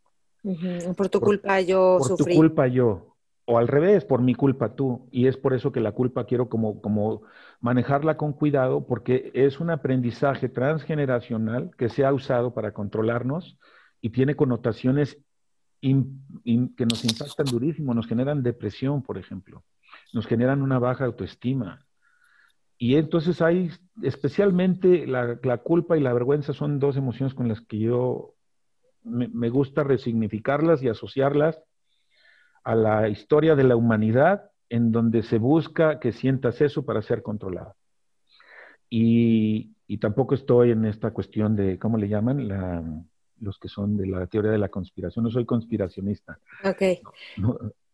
Por tu culpa yo por tu culpa yo. O al revés, por mi culpa tú. Y es por eso que la culpa quiero como, como manejarla con cuidado, porque es un aprendizaje transgeneracional que se ha usado para controlarnos y tiene connotaciones que nos impactan durísimo, nos generan depresión, por ejemplo, nos generan una baja autoestima. Y entonces hay, especialmente la, la culpa y la vergüenza son dos emociones con las que yo me, gusta resignificarlas y asociarlas a la historia de la humanidad en donde se busca que sientas eso para ser controlado. Y, tampoco estoy en esta cuestión de, ¿cómo le llaman? los que son de la teoría de la conspiración. No soy conspiracionista. Ok.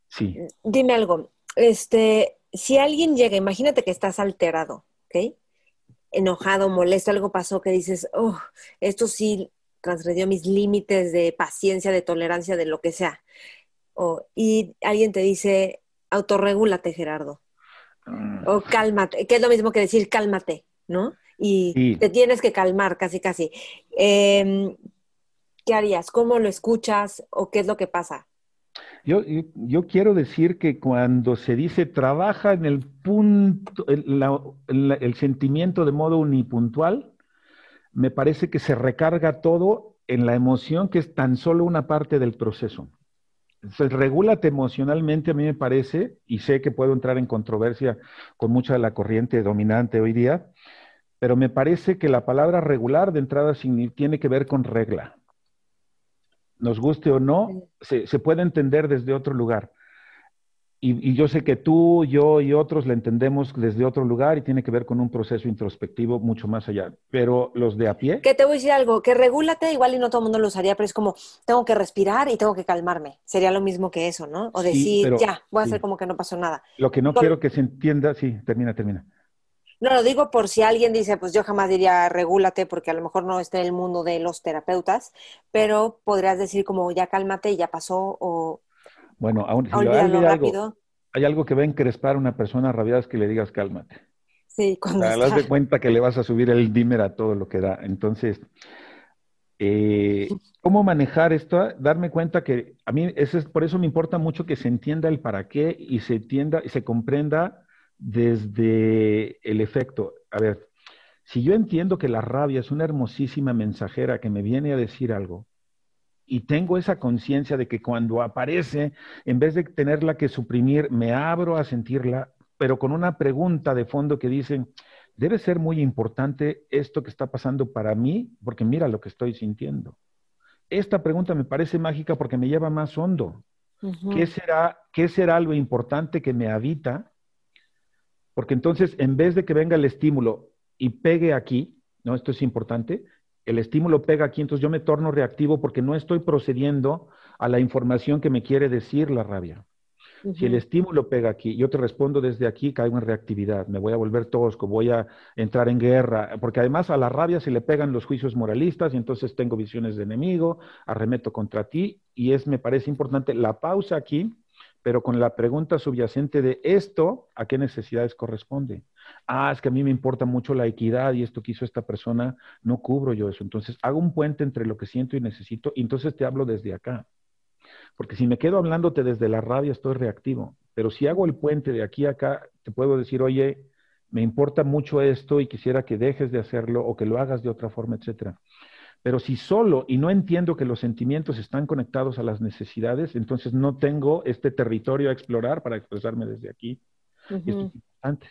sí. Dime algo. Este, si alguien llega, imagínate que estás alterado, ¿ok? Enojado, molesto, algo pasó que dices, oh, esto sí transgredió mis límites de paciencia, de tolerancia, de lo que sea. y alguien te dice, autorregúlate, Gerardo. Mm. O cálmate, que es lo mismo que decir cálmate, ¿no? Y te tienes que calmar, casi, casi. Em, ¿qué harías? ¿Cómo lo escuchas o qué es lo que pasa? Yo, quiero decir que cuando se dice trabaja en el punto, el, sentimiento de modo unipuntual, me parece que se recarga todo en la emoción, que es tan solo una parte del proceso. Entonces, regúlate emocionalmente, a mí me parece, y sé que puedo entrar en controversia con mucha de la corriente dominante hoy día, pero me parece que la palabra regular de entrada tiene que ver con regla nos guste o no, se, puede entender desde otro lugar. Y, yo sé que tú, yo y otros la entendemos desde otro lugar y tiene que ver con un proceso introspectivo mucho más allá. Pero los de a pie. Que te voy a decir algo, que regúlate, igual y no todo el mundo lo usaría, pero es como, tengo que respirar y tengo que calmarme. Sería lo mismo que eso, ¿no? O decir, ya, voy a hacer como que no pasó nada. Lo que no quiero que se entienda, sí, termina, termina. No, lo digo por si alguien dice, pues yo jamás diría regúlate, porque a lo mejor no está en el mundo de los terapeutas, pero podrías decir como ya cálmate y ya pasó o... Bueno, aún si hay, algo, hay algo que va a encrespar a una persona rabiada es que le digas cálmate. Sí, cuando o sea, de cuenta que le vas a subir el dimmer a todo lo que da. Entonces, eh, ¿cómo manejar esto? Darme cuenta que a mí, es, por eso me importa mucho que se entienda el para qué y se entienda y se comprenda desde el efecto. A ver, si yo entiendo que la rabia es una hermosísima mensajera que me viene a decir algo, y tengo esa conciencia de que cuando aparece, en vez de tenerla que suprimir, me abro a sentirla, pero con una pregunta de fondo que dice, debe ser muy importante esto que está pasando para mí, porque mira lo que estoy sintiendo. Esta pregunta me parece mágica porque me lleva más hondo. ¿Qué, será, ¿Qué será lo importante que me habita porque entonces, en vez de que venga el estímulo y pegue aquí, ¿no? Esto es importante, el estímulo pega aquí, entonces yo me torno reactivo porque no estoy procediendo a la información que me quiere decir la rabia. Si el estímulo pega aquí, yo te respondo desde aquí, caigo en reactividad, me voy a volver tosco, voy a entrar en guerra, porque además a la rabia se le pegan los juicios moralistas y entonces tengo visiones de enemigo, arremeto contra ti y es, me parece importante, la pausa aquí pero con la pregunta subyacente de esto, ¿a qué necesidades corresponde? Ah, es que a mí me importa mucho la equidad y esto que hizo esta persona, no cubro yo eso. Entonces, hago un puente entre lo que siento y necesito y entonces te hablo desde acá. Porque si me quedo hablándote desde la rabia, estoy reactivo. Pero si hago el puente de aquí a acá, te puedo decir, oye, me importa mucho esto y quisiera que dejes de hacerlo o que lo hagas de otra forma, etcétera. Pero si solo y no entiendo que los sentimientos están conectados a las necesidades, entonces no tengo este territorio a explorar para expresarme desde aquí. es importante.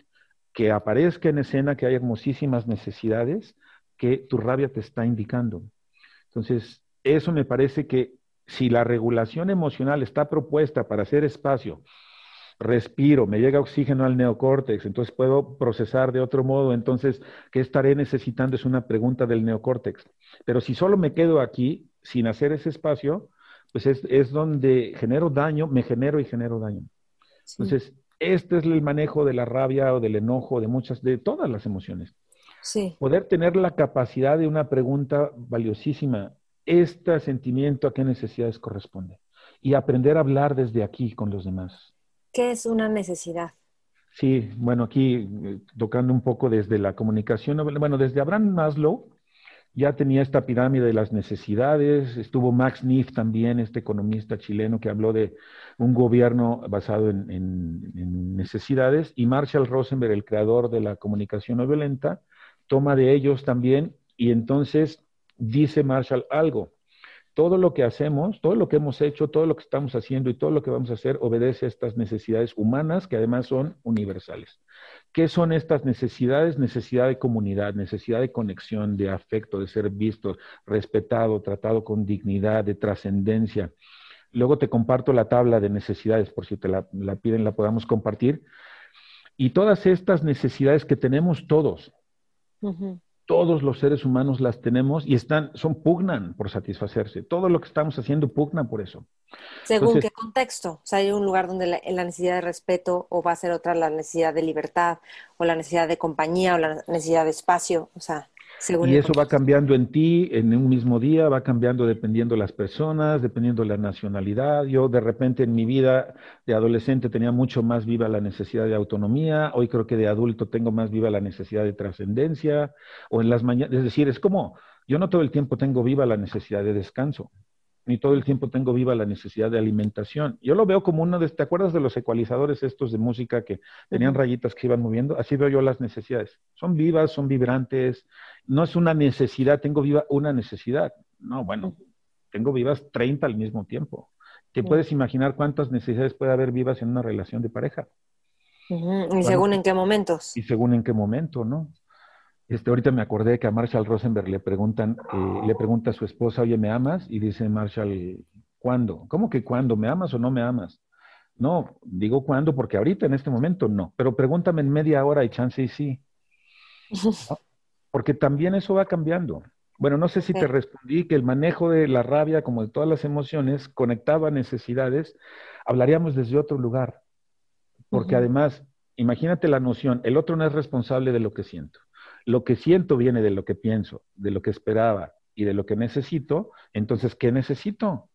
Que aparezca en escena que hay hermosísimas necesidades que tu rabia te está indicando. Entonces, eso me parece que si la regulación emocional está propuesta para hacer espacio respiro, me llega oxígeno al neocórtex, entonces puedo procesar de otro modo, entonces, ¿qué estaré necesitando? Es una pregunta del neocórtex. Pero si solo me quedo aquí sin hacer ese espacio, pues es, donde genero daño, me genero y genero daño. Entonces, este es el manejo de la rabia o del enojo, de muchas, de todas las emociones. Sí. Poder tener la capacidad de una pregunta valiosísima. ¿Este sentimiento a qué necesidades corresponde? Y aprender a hablar desde aquí con los demás. ¿Qué es una necesidad? Sí, bueno, aquí eh, tocando un poco desde la comunicación, bueno, desde Abraham Maslow ya tenía esta pirámide de las necesidades, estuvo Max Neff también, este economista chileno que habló de un gobierno basado en, en necesidades, y Marshall Rosenberg, el creador de la comunicación no violenta, toma de ellos también, y entonces dice Marshall algo, todo lo que hacemos, todo lo que hemos hecho, todo lo que estamos haciendo y todo lo que vamos a hacer obedece a estas necesidades humanas que además son universales. ¿Qué son estas necesidades? Necesidad de comunidad, necesidad de conexión, de afecto, de ser visto, respetado, tratado con dignidad, de trascendencia. Luego te comparto la tabla de necesidades, por si te la, piden, la podamos compartir. Y todas estas necesidades que tenemos todos, todos los seres humanos las tenemos y están, son pugnan por satisfacerse. Todo lo que estamos haciendo pugna por eso. Según qué contexto. O sea, hay un lugar donde la, la, necesidad de respeto o va a ser otra la necesidad de libertad o la necesidad de compañía o la necesidad de espacio. O sea y eso va cambiando en ti en un mismo día, va cambiando dependiendo de las personas, dependiendo de la nacionalidad. Yo de repente en mi vida de adolescente tenía mucho más viva la necesidad de autonomía, hoy creo que de adulto tengo más viva la necesidad de trascendencia, o en las mañanas, es decir, es como, Yo no todo el tiempo tengo viva la necesidad de descanso, ni todo el tiempo tengo viva la necesidad de alimentación. Yo lo veo como uno de, ¿te acuerdas de los ecualizadores estos de música que tenían rayitas que iban moviendo? Así veo yo las necesidades. Son vivas, son vibrantes, no es una necesidad, tengo viva una necesidad. No, bueno, tengo vivas 30 al mismo tiempo. ¿Te puedes imaginar cuántas necesidades puede haber vivas en una relación de pareja? Y según en qué momentos. Y según en qué momento, ¿no? Este, ahorita me acordé que a Marshall Rosenberg le preguntan, eh, le pregunta a su esposa, oye, ¿me amas? Y dice Marshall, ¿cuándo? ¿Cómo que cuándo? ¿Me amas o no me amas? No, digo cuándo porque ahorita en este momento no, pero pregúntame en media hora y chance y sí. <laughs> Porque también eso va cambiando. Bueno, no sé si te respondí que el manejo de la rabia, como de todas las emociones, conectaba necesidades, hablaríamos desde otro lugar. Porque además, imagínate la noción, el otro no es responsable de lo que siento. Lo que siento viene de lo que pienso, de lo que esperaba y de lo que necesito. Entonces, ¿qué necesito?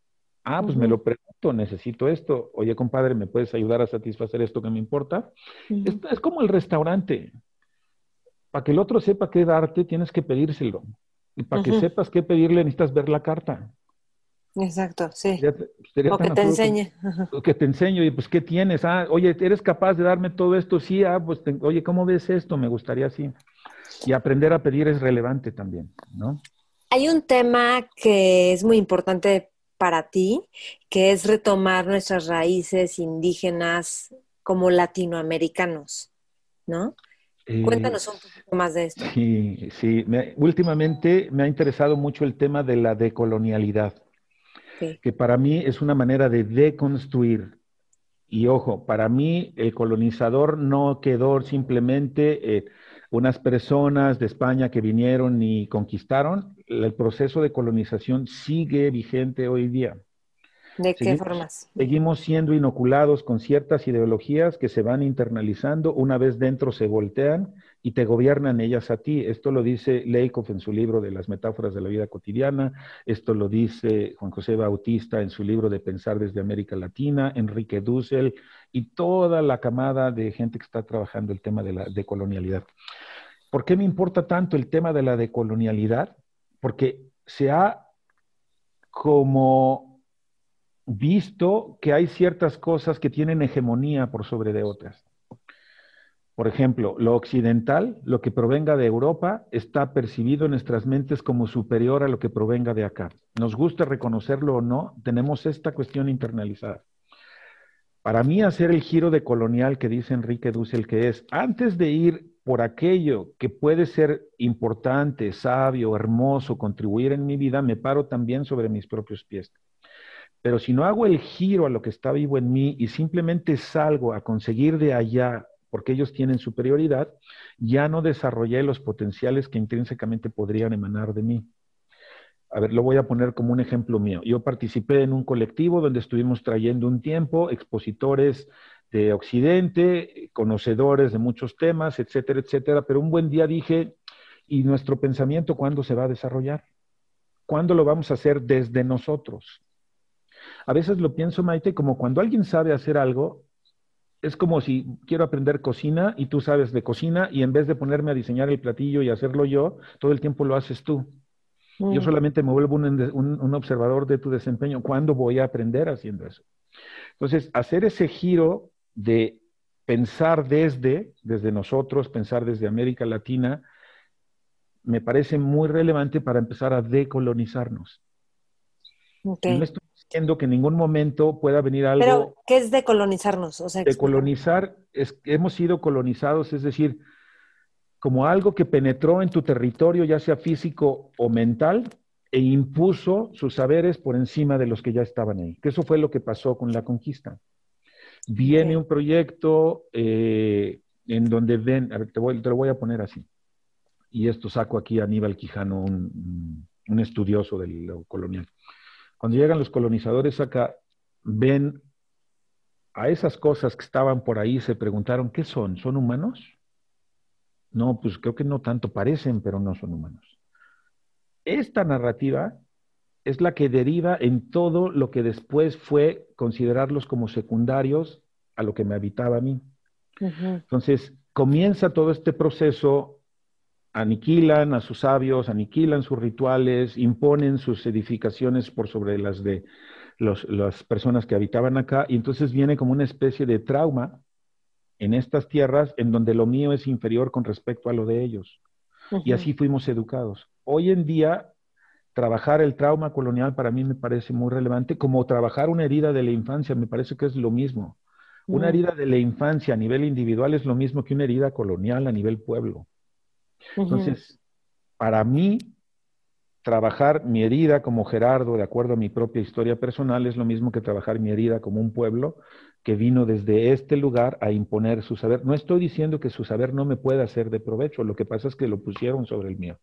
Ah, pues me lo pregunto, necesito esto. Oye, compadre, ¿me puedes ayudar a satisfacer esto que me importa? es como el restaurante. Para que el otro sepa qué darte, tienes que pedírselo. Y para que sepas qué pedirle, necesitas ver la carta. Exacto, sí. o que te enseñe. Que, te enseño y pues, ¿qué tienes? Ah, oye, ¿eres capaz de darme todo esto? Sí, ah, pues, oye, ¿cómo ves esto? Me gustaría así. Y aprender a pedir es relevante también, ¿no? Hay un tema que es muy importante para ti, que es retomar nuestras raíces indígenas como latinoamericanos, ¿no? Eh, Cuéntanos un poco más de esto. Sí, sí. últimamente me ha interesado mucho el tema de la decolonialidad, que para mí es una manera de deconstruir. Y ojo, para mí el colonizador no quedó simplemente eh, unas personas de España que vinieron y conquistaron. El proceso de colonización sigue vigente hoy día. ¿De qué formas? Seguimos siendo inoculados con ciertas ideologías que se van internalizando, una vez dentro se voltean y te gobiernan ellas a ti. Esto lo dice Leikov en su libro de las metáforas de la vida cotidiana, esto lo dice Juan José Bautista en su libro de Pensar desde América Latina, Enrique Dussel y toda la camada de gente que está trabajando el tema de la decolonialidad. ¿Por qué me importa tanto el tema de la decolonialidad? Porque se ha como visto que hay ciertas cosas que tienen hegemonía por sobre de otras. Por ejemplo, lo occidental, lo que provenga de Europa, está percibido en nuestras mentes como superior a lo que provenga de acá. Nos gusta reconocerlo o no, tenemos esta cuestión internalizada. Para mí, hacer el giro de colonial que dice Enrique Dussel, que es antes de ir por aquello que puede ser importante, sabio, hermoso, contribuir en mi vida, me paro también sobre mis propios pies. Pero si no hago el giro a lo que está vivo en mí y simplemente salgo a conseguir de allá porque ellos tienen superioridad, ya no desarrollé los potenciales que intrínsecamente podrían emanar de mí. A ver, lo voy a poner como un ejemplo mío. Yo participé en un colectivo donde estuvimos trayendo un tiempo expositores de Occidente, conocedores de muchos temas, etcétera, etcétera, pero un buen día dije, ¿y nuestro pensamiento cuándo se va a desarrollar? ¿Cuándo lo vamos a hacer desde nosotros? A veces lo pienso, Maite, como cuando alguien sabe hacer algo, es como si quiero aprender cocina y tú sabes de cocina y en vez de ponerme a diseñar el platillo y hacerlo yo, todo el tiempo lo haces tú. Yo mm. solamente me vuelvo un, observador de tu desempeño. ¿Cuándo voy a aprender haciendo eso? Entonces, hacer ese giro de pensar desde, desde nosotros, pensar desde América Latina, me parece muy relevante para empezar a decolonizarnos. Okay diciendo que en ningún momento pueda venir algo. Pero, ¿qué es decolonizarnos? O sea, decolonizar es hemos sido colonizados, es decir, como algo que penetró en tu territorio, ya sea físico o mental, e impuso sus saberes por encima de los que ya estaban ahí. Que eso fue lo que pasó con la conquista. Viene un proyecto eh, en donde ven, a ver, te, voy, te, lo voy a poner así. Y esto saco aquí a Aníbal Quijano, un, un estudioso de lo colonial. Cuando llegan los colonizadores acá, ven a esas cosas que estaban por ahí, se preguntaron, ¿qué son? ¿Son humanos? No, pues creo que no tanto parecen, pero no son humanos. Esta narrativa es la que deriva en todo lo que después fue considerarlos como secundarios a lo que me habitaba a mí. Entonces, comienza todo este proceso aniquilan a sus sabios, aniquilan sus rituales, imponen sus edificaciones por sobre las de las personas que habitaban acá, y entonces viene como una especie de trauma en estas tierras en donde lo mío es inferior con respecto a lo de ellos. Y así fuimos educados. Hoy en día, trabajar el trauma colonial para mí me parece muy relevante, como trabajar una herida de la infancia, me parece que es lo mismo. Una herida de la infancia a nivel individual es lo mismo que una herida colonial a nivel pueblo. Entonces, para mí, trabajar mi herida como Gerardo, de acuerdo a mi propia historia personal, es lo mismo que trabajar mi herida como un pueblo que vino desde este lugar a imponer su saber. No estoy diciendo que su saber no me pueda ser de provecho, lo que pasa es que lo pusieron sobre el mío.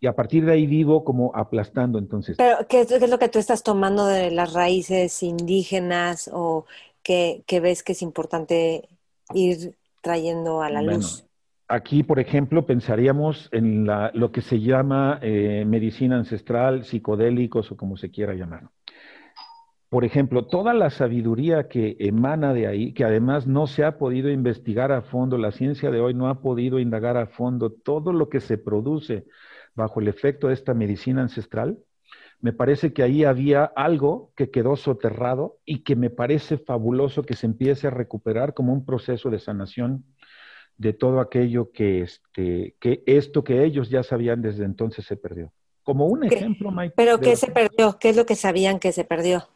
Y a partir de ahí vivo como aplastando entonces. Pero, ¿qué es, lo que tú estás tomando de las raíces indígenas o que, ves que es importante ir trayendo a la luz? Aquí, por ejemplo, pensaríamos en lo que se llama eh, medicina ancestral, psicodélicos o como se quiera llamar. Por ejemplo, toda la sabiduría que emana de ahí, que además no se ha podido investigar a fondo, la ciencia de hoy no ha podido indagar a fondo todo lo que se produce bajo el efecto de esta medicina ancestral, me parece que ahí había algo que quedó soterrado y que me parece fabuloso que se empiece a recuperar como un proceso de sanación de todo aquello que, este, que esto que ellos ya sabían desde entonces se perdió. Como un ejemplo, Mike. ¿Pero qué se perdió? ¿Qué es lo que sabían que se perdió?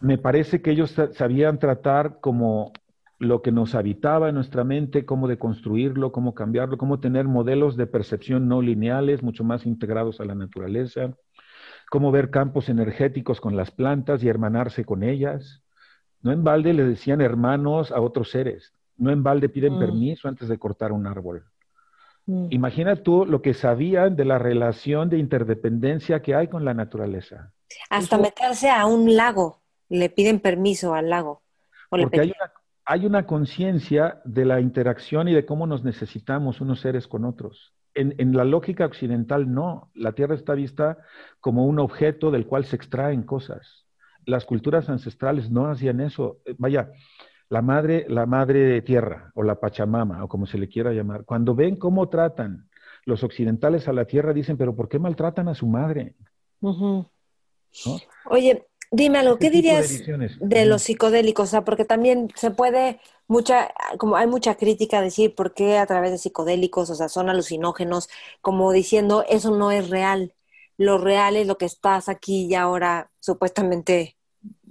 Me parece que ellos sabían tratar como lo que nos habitaba en nuestra mente, cómo deconstruirlo, cómo cambiarlo, cómo tener modelos de percepción no lineales, mucho más integrados a la naturaleza, cómo ver campos energéticos con las plantas y hermanarse con ellas. No en balde le decían hermanos a otros seres. No en balde piden mm. permiso antes de cortar un árbol. Mm. Imagina tú lo que sabían de la relación de interdependencia que hay con la naturaleza. Hasta meterse a un lago, le piden permiso al lago. porque hay una, hay una conciencia de la interacción y de cómo nos necesitamos unos seres con otros. En, en, la lógica occidental no, la Tierra está vista como un objeto del cual se extraen cosas. Las culturas ancestrales no hacían eso. Vaya, la madre, la madre de tierra o la Pachamama o como se le quiera llamar, cuando ven cómo tratan los occidentales a la tierra, dicen, pero ¿por qué maltratan a su madre? Oye, dime algo, ¿qué dirías de, los psicodélicos? O sea, porque también se puede, mucha, como hay mucha crítica a decir por qué a través de psicodélicos, o sea, son alucinógenos, como diciendo, eso no es real. Lo real es lo que estás aquí y ahora supuestamente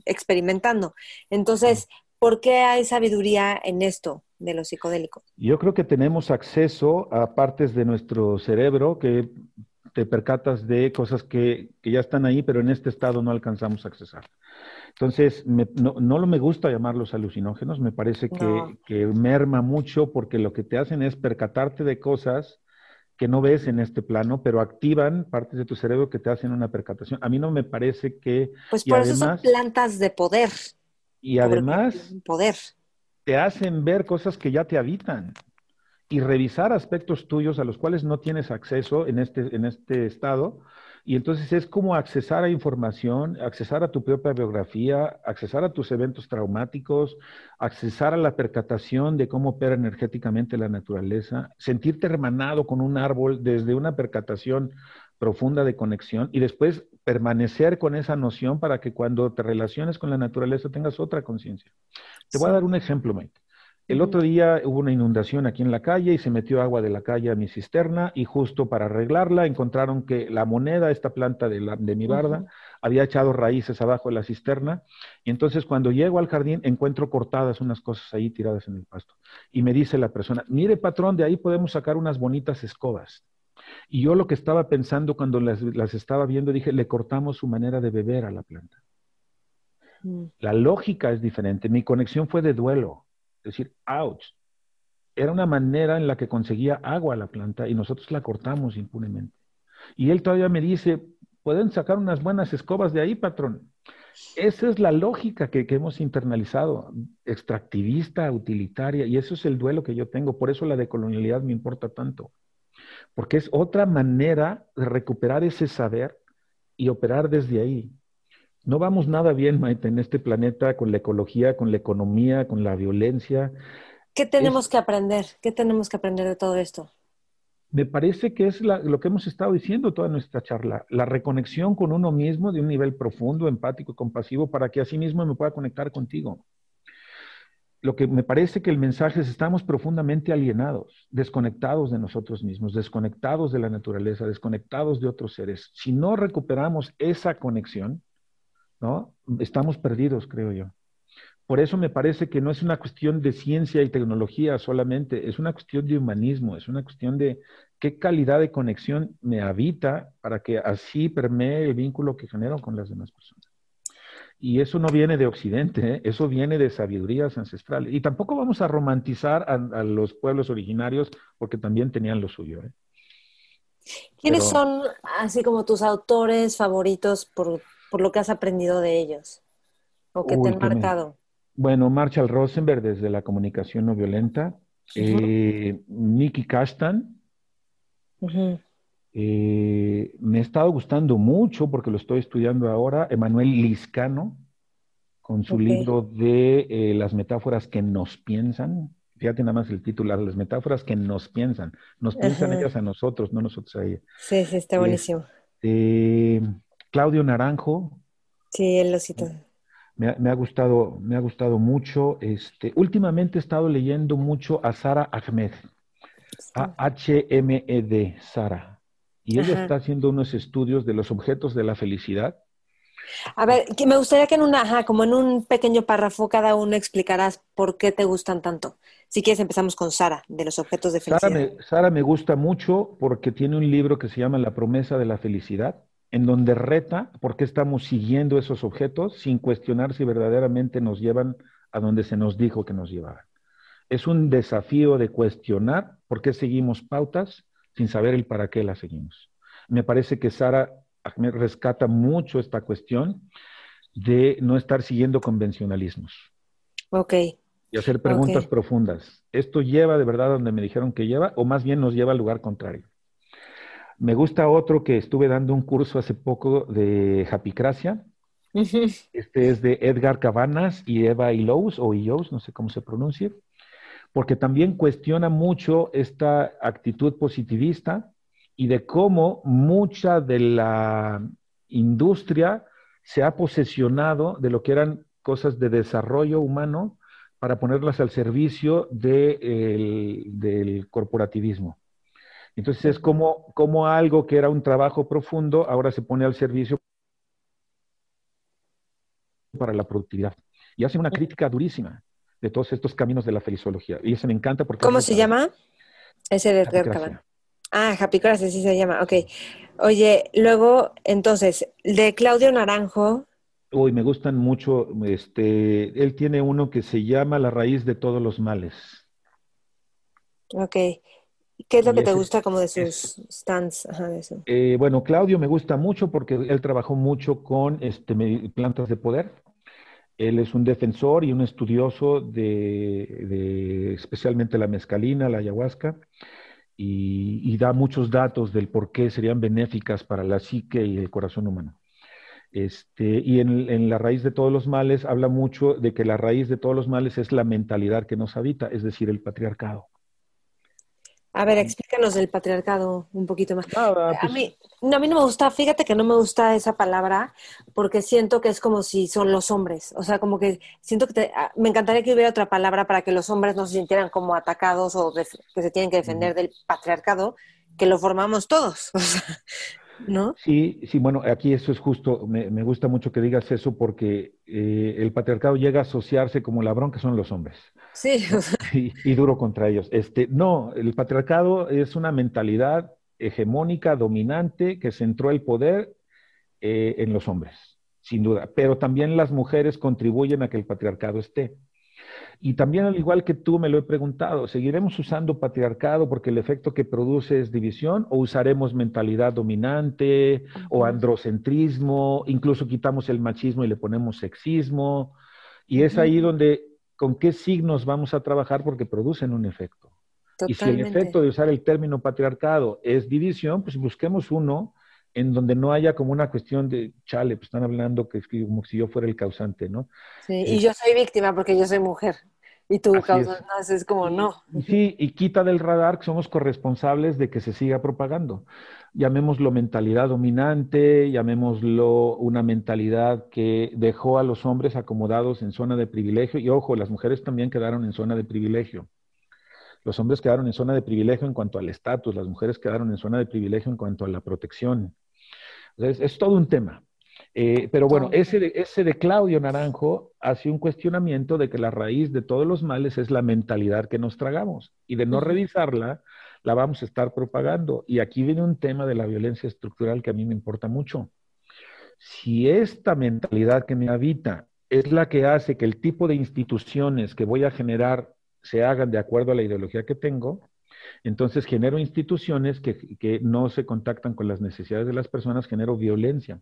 experimentando. Entonces, ¿Por qué hay sabiduría en esto de los psicodélicos? Yo creo que tenemos acceso a partes de nuestro cerebro que te percatas de cosas que, ya están ahí, pero en este estado no alcanzamos a accesar. Entonces, no, no, me gusta llamarlos alucinógenos, me parece que, que, merma mucho porque lo que te hacen es percatarte de cosas que no ves en este plano, pero activan partes de tu cerebro que te hacen una percatación. A mí no me parece que... Pues por eso son plantas de poder. Y además poder. te hacen ver cosas que ya te habitan y revisar aspectos tuyos a los cuales no tienes acceso en este, en este estado. Y entonces es como accesar a información, accesar a tu propia biografía, accesar a tus eventos traumáticos, accesar a la percatación de cómo opera energéticamente la naturaleza, sentirte hermanado con un árbol desde una percatación profunda de conexión y después permanecer con esa noción para que cuando te relaciones con la naturaleza tengas otra conciencia. Te voy a dar un ejemplo, Mike. El otro día hubo una inundación aquí en la calle y se metió agua de la calle a mi cisterna y justo para arreglarla encontraron que la moneda, esta planta de, la, de mi barda, había echado raíces abajo de la cisterna y entonces cuando llego al jardín encuentro cortadas unas cosas ahí tiradas en el pasto. Y me dice la persona, mire patrón, de ahí podemos sacar unas bonitas escobas. Y yo lo que estaba pensando cuando las, estaba viendo, dije, le cortamos su manera de beber a la planta. Mm. La lógica es diferente. Mi conexión fue de duelo. Es decir, ouch. Era una manera en la que conseguía agua a la planta y nosotros la cortamos impunemente. Y él todavía me dice, pueden sacar unas buenas escobas de ahí, patrón. Esa es la lógica que, que, hemos internalizado, extractivista, utilitaria, y eso es el duelo que yo tengo. Por eso la decolonialidad me importa tanto porque es otra manera de recuperar ese saber y operar desde ahí. No vamos nada bien, Maite, en este planeta con la ecología, con la economía, con la violencia. ¿Qué tenemos que aprender? ¿Qué tenemos que aprender de todo esto? me parece que es lo que hemos estado diciendo toda nuestra charla, la reconexión con uno mismo de un nivel profundo, empático y compasivo para que así mismo me pueda conectar contigo. Lo que me parece que el mensaje es estamos profundamente alienados, desconectados de nosotros mismos, desconectados de la naturaleza, desconectados de otros seres. Si no recuperamos esa conexión, ¿no? Estamos perdidos, creo yo. Por eso me parece que no es una cuestión de ciencia y tecnología solamente, es una cuestión de humanismo, es una cuestión de qué calidad de conexión me habita para que así permee el vínculo que genero con las demás personas. Y eso no viene de Occidente, ¿eh? eso viene de sabidurías ancestrales. Y tampoco vamos a romantizar a, los pueblos originarios porque también tenían lo suyo. ¿eh? ¿Quiénes son, así como tus autores favoritos por, lo que has aprendido de ellos? ¿O que te han marcado? Bueno, Marshall Rosenberg desde la comunicación no violenta, eh, Nicky Kastan. Eh, me ha estado gustando mucho porque lo estoy estudiando ahora, Emanuel Liscano, con su libro de eh, las metáforas que nos piensan. Fíjate nada más el título, las metáforas que nos piensan. Nos piensan ellas a nosotros, no nosotros a ellas. Sí, sí, está buenísimo. Claudio Naranjo. Sí, él lo cita. Me ha, gustado, me ha gustado mucho. Este, últimamente he estado leyendo mucho a Sara Ahmed, a H-M-E-D, Sara. Y ella está haciendo unos estudios de los objetos de la felicidad. A ver, que me gustaría que en una, como en un pequeño párrafo, cada uno explicarás por qué te gustan tanto. Si quieres, empezamos con Sara, de los objetos de felicidad. Sara me, Sara me gusta mucho porque tiene un libro que se llama La promesa de la felicidad en donde reta por qué estamos siguiendo esos objetos sin cuestionar si verdaderamente nos llevan a donde se nos dijo que nos llevaban. Es un desafío de cuestionar por qué seguimos pautas sin saber el para qué las seguimos. Me parece que Sara Ahmed rescata mucho esta cuestión de no estar siguiendo convencionalismos. Ok. Y hacer preguntas profundas. ¿Esto lleva de verdad a donde me dijeron que lleva o más bien nos lleva al lugar contrario? Me gusta otro que estuve dando un curso hace poco de Japicracia. Este es de Edgar Cabanas y Eva Ilous, o Ilous, no sé cómo se pronuncia, porque también cuestiona mucho esta actitud positivista y de cómo mucha de la industria se ha posesionado de lo que eran cosas de desarrollo humano para ponerlas al servicio del corporativismo. Entonces es como, como algo que era un trabajo profundo, ahora se pone al servicio para la productividad. Y hace una crítica durísima de todos estos caminos de la felizología. Y eso me encanta porque... ¿Cómo se llama? Ese de Edgar Ah, Happy Cross, así se llama. Ok. Oye, luego, entonces, de Claudio Naranjo. Uy, me gustan mucho. Este, él tiene uno que se llama La raíz de todos los males. Ok. ¿Qué es lo que te gusta como de sus stands? Eh, bueno, Claudio me gusta mucho porque él trabajó mucho con este, plantas de poder. Él es un defensor y un estudioso de, especialmente la mezcalina, la ayahuasca, y, da muchos datos del por qué serían benéficas para la psique y el corazón humano. Este, y en, en, la raíz de todos los males habla mucho de que la raíz de todos los males es la mentalidad que nos habita, es decir, el patriarcado. A ver, explícanos del patriarcado un poquito más. a, pues mí, no, a mí no me gusta, fíjate que no me gusta esa palabra porque siento que es como si son los hombres. O sea, como que siento que ah, me encantaría que hubiera otra palabra para que los hombres no se sintieran como atacados o que se tienen que defender del patriarcado, que lo formamos todos. <laughs> ¿No? Sí, sí, bueno, aquí eso es justo, me, gusta mucho que digas eso porque eh, el patriarcado llega a asociarse como la bronca son los hombres. <laughs> Sí. Y, duro contra ellos. Este, no, el patriarcado es una mentalidad hegemónica, dominante, que centró el poder eh, en los hombres, sin duda. Pero también las mujeres contribuyen a que el patriarcado esté. Y también, al igual que tú, me lo he preguntado, ¿seguiremos usando patriarcado porque el efecto que produce es división o usaremos mentalidad dominante o androcentrismo, incluso quitamos el machismo y le ponemos sexismo? Y es ahí donde, ¿con qué signos vamos a trabajar porque producen un efecto? Y si el efecto de usar el término patriarcado es división, pues busquemos uno en donde no haya como una cuestión de, chale, pues están hablando que es como si yo fuera el causante, ¿no? Sí, y yo soy víctima porque yo soy mujer. Y tú causas, no, es como no. Sí, y quita del radar que somos corresponsables de que se siga propagando. Llamémoslo mentalidad dominante, llamémoslo una mentalidad que dejó a los hombres acomodados en zona de privilegio. Y ojo, las mujeres también quedaron en zona de privilegio. Los hombres quedaron en zona de privilegio en cuanto al estatus, las mujeres quedaron en zona de privilegio en cuanto a la protección. Es todo un tema. Eh, pero bueno, ese de, ese de Claudio Naranjo hace un cuestionamiento de que la raíz de todos los males es la mentalidad que nos tragamos y de no revisarla, la vamos a estar propagando. Y aquí viene un tema de la violencia estructural que a mí me importa mucho. Si esta mentalidad que me habita es la que hace que el tipo de instituciones que voy a generar se hagan de acuerdo a la ideología que tengo, entonces genero instituciones que, que no se contactan con las necesidades de las personas, genero violencia.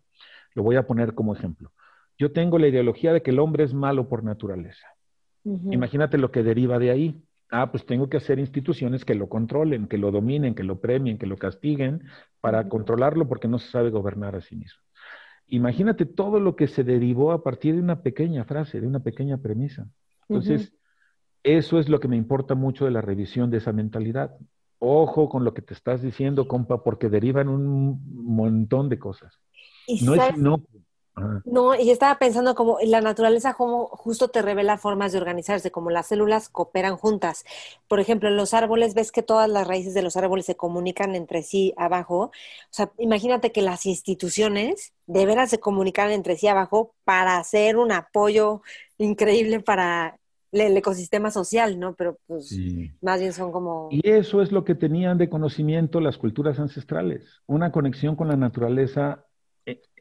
Lo voy a poner como ejemplo. Yo tengo la ideología de que el hombre es malo por naturaleza. Imagínate lo que deriva de ahí. Ah, pues tengo que hacer instituciones que lo controlen, que lo dominen, que lo premien, que lo castiguen para controlarlo porque no se sabe gobernar a sí mismo. Imagínate todo lo que se derivó a partir de una pequeña frase, de una pequeña premisa. Entonces, eso es lo que me importa mucho de la revisión de esa mentalidad. Ojo con lo que te estás diciendo, compa, porque derivan un montón de cosas no es No, y estaba pensando como la naturaleza como justo te revela formas de organizarse, como las células cooperan juntas. Por ejemplo, en los árboles ves que todas las raíces de los árboles se comunican entre sí abajo. O sea, imagínate que las instituciones de veras se comunican entre sí abajo para hacer un apoyo increíble para el ecosistema social, ¿no? Pero pues más bien son como... Y eso es lo que tenían de conocimiento las culturas ancestrales, una conexión con la naturaleza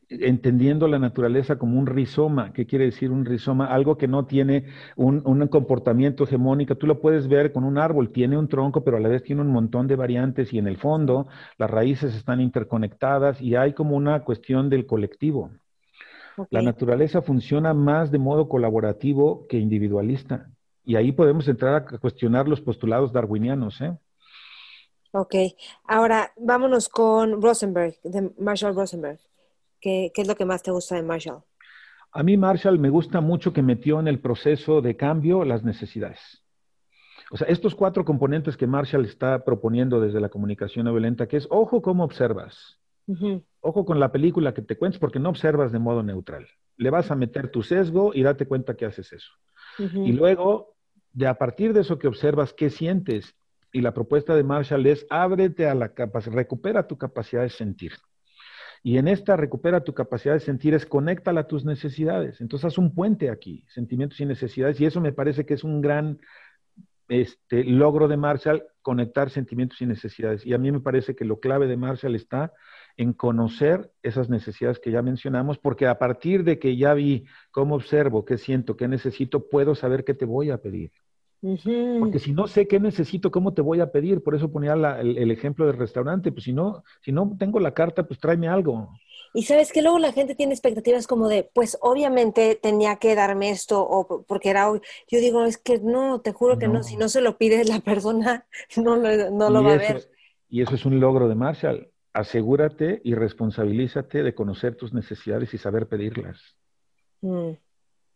entendiendo la naturaleza como un rizoma. ¿Qué quiere decir un rizoma? Algo que no tiene un, comportamiento hegemónico. Tú lo puedes ver con un árbol, tiene un tronco, pero a la vez tiene un montón de variantes y en el fondo las raíces están interconectadas y hay como una cuestión del colectivo. La naturaleza funciona más de modo colaborativo que individualista. Y ahí podemos entrar a cuestionar los postulados darwinianos. ¿eh? Ok, ahora vámonos con Rosenberg, de Marshall Rosenberg. ¿Qué, es lo que más te gusta de Marshall? A mí Marshall me gusta mucho que metió en el proceso de cambio las necesidades. O sea, estos cuatro componentes que Marshall está proponiendo desde la comunicación no violenta, que es, ojo cómo observas. Ojo con la película que te cuentes porque no observas de modo neutral. Le vas a meter tu sesgo y date cuenta que haces eso. Y luego, de a partir de eso que observas, ¿qué sientes? Y la propuesta de Marshall es, ábrete a la capacidad, recupera tu capacidad de sentir. Y en esta recupera tu capacidad de sentir, es conéctala a tus necesidades. Entonces haz un puente aquí, sentimientos y necesidades. Y eso me parece que es un gran este, logro de Marshall, conectar sentimientos y necesidades. Y a mí me parece que lo clave de Marshall está en conocer esas necesidades que ya mencionamos, porque a partir de que ya vi cómo observo, qué siento, qué necesito, puedo saber qué te voy a pedir. Porque si no sé qué necesito, ¿cómo te voy a pedir? Por eso ponía el, ejemplo del restaurante. Pues si no, si no tengo la carta, pues tráeme algo. Y sabes que luego la gente tiene expectativas como de, pues obviamente tenía que darme esto, o porque era hoy. Yo digo, es que no, te juro que no. Si no se lo pide la persona, <laughs> no lo, no lo va a ver. Y eso es un logro de Marshall. Asegúrate y responsabilízate de conocer tus necesidades y saber pedirlas. Mm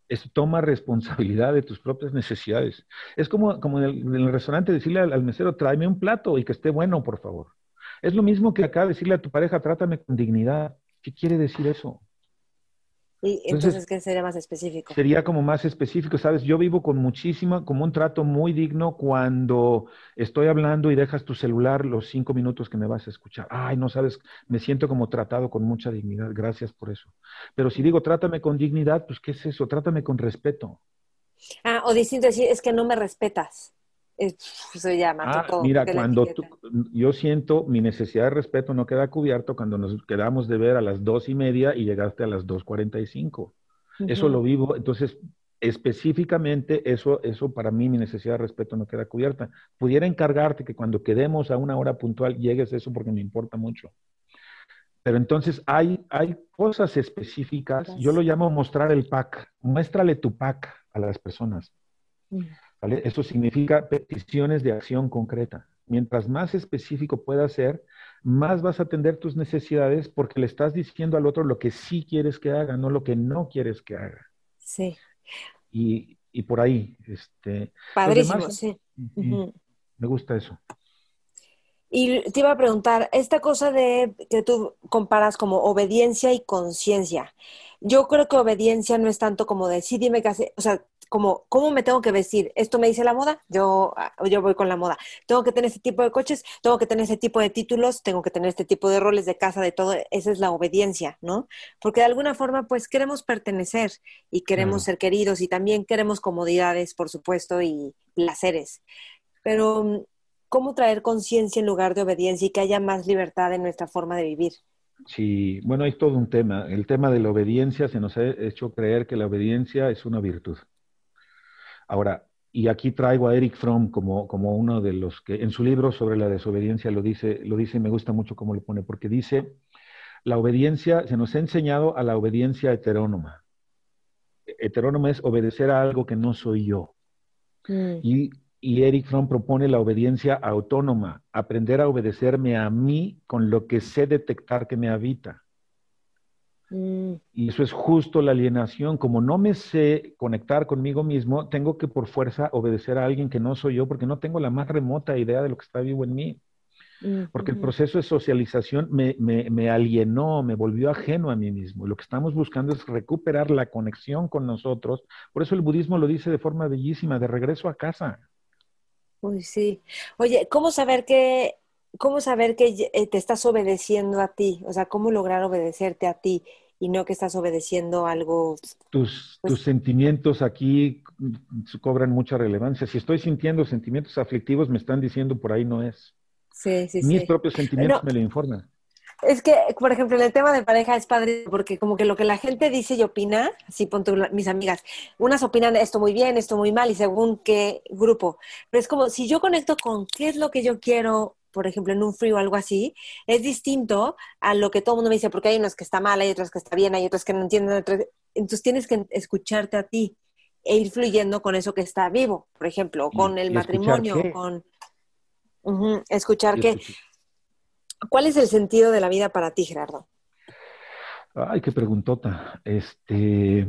es toma responsabilidad de tus propias necesidades. Es como, como en, el, restaurante decirle al, mesero, tráeme un plato y que esté bueno, por favor. Es lo mismo que acá decirle a tu pareja, trátame con dignidad. ¿Qué quiere decir eso? Y entonces, ¿qué sería más específico? Sería como más específico, ¿sabes? Yo vivo con muchísima, como un trato muy digno cuando estoy hablando y dejas tu celular los cinco minutos que me vas a escuchar. Ay, no sabes, me siento como tratado con mucha dignidad, gracias por eso. Pero si digo, trátame con dignidad, pues ¿qué es eso? Trátame con respeto. Ah, o distinto decir, es que no me respetas. Eso ya ah, Mira, cuando yo siento mi necesidad de respeto no queda cubierto cuando nos quedamos de ver a las dos y media y llegaste a las dos cuarenta y cinco. Eso lo vivo. Entonces, específicamente, eso, eso para mí, mi necesidad de respeto no queda cubierta. Pudiera encargarte que cuando quedemos a una hora puntual llegues eso porque me importa mucho. Pero entonces hay, hay cosas específicas, yo lo llamo mostrar el pack. Muéstrale tu pack a las personas. Eso significa peticiones de acción concreta. Mientras más específico pueda ser, más vas a atender tus necesidades porque le estás diciendo al otro lo que sí quieres que haga, no lo que no quieres que haga. Sí. Y, y por ahí. Este, Padrísimo, sí. Me gusta eso. Y te iba a preguntar, esta cosa de que tú comparas como obediencia y conciencia, yo creo que obediencia no es tanto como de, sí, dime qué hacer, o sea, como, ¿cómo me tengo que vestir? ¿Esto me dice la moda? Yo, yo voy con la moda. Tengo que tener este tipo de coches, tengo que tener este tipo de títulos, tengo que tener este tipo de roles de casa, de todo. Esa es la obediencia, ¿no? Porque de alguna forma, pues queremos pertenecer y queremos ser queridos y también queremos comodidades, por supuesto, y placeres. Pero, ¿cómo traer conciencia en lugar de obediencia y que haya más libertad en nuestra forma de vivir? Sí, bueno, hay todo un tema. El tema de la obediencia se nos ha hecho creer que la obediencia es una virtud. Ahora, y aquí traigo a Eric Fromm como, como uno de los que en su libro sobre la desobediencia lo dice, lo dice y me gusta mucho cómo lo pone, porque dice, la obediencia, se nos ha enseñado a la obediencia heterónoma. Heterónoma es obedecer a algo que no soy yo. Mm. Y, y Eric Fromm propone la obediencia autónoma, aprender a obedecerme a mí con lo que sé detectar que me habita. Mm. Y eso es justo la alienación. Como no me sé conectar conmigo mismo, tengo que por fuerza obedecer a alguien que no soy yo porque no tengo la más remota idea de lo que está vivo en mí. Porque el proceso de socialización me, me, alienó, me volvió ajeno a mí mismo. Lo que estamos buscando es recuperar la conexión con nosotros. Por eso el budismo lo dice de forma bellísima, de regreso a casa. Uy, sí. Oye, ¿cómo saber que ¿cómo saber que eh, te estás obedeciendo a ti? O sea, ¿cómo lograr obedecerte a ti y no que estás obedeciendo algo? Tus, pues tus sentimientos aquí cobran mucha relevancia. Si estoy sintiendo sentimientos aflictivos, me están diciendo por ahí no es. Sí, sí, Mis propios sentimientos me lo informan. Es que, por ejemplo, en el tema de pareja es padre porque como que lo que la gente dice y opina, así ponte mis amigas, unas opinan esto muy bien, esto muy mal y según qué grupo. Pero es como si yo conecto con qué es lo que yo quiero por ejemplo, en un free o algo así, es distinto a lo que todo el mundo me dice, porque hay unos que está mal, hay otros que está bien, hay otros que no entienden. Entonces tienes que escucharte a ti e ir fluyendo con eso que está vivo, por ejemplo, con el matrimonio, con escuchar qué. ¿Cuál es el sentido de la vida para ti, Gerardo? Ay, qué preguntota. Este,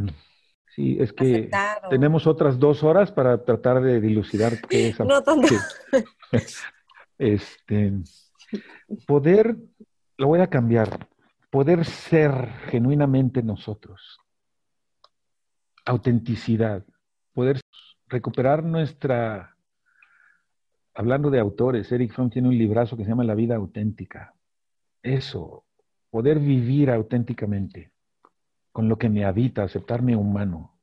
sí, es que tenemos otras dos horas para tratar de dilucidar qué es. <laughs> no tanto. <laughs> Este, poder, lo voy a cambiar, poder ser genuinamente nosotros. Autenticidad, poder recuperar nuestra, hablando de autores, Eric Fromm tiene un librazo que se llama La vida auténtica. Eso, poder vivir auténticamente con lo que me habita, aceptarme humano.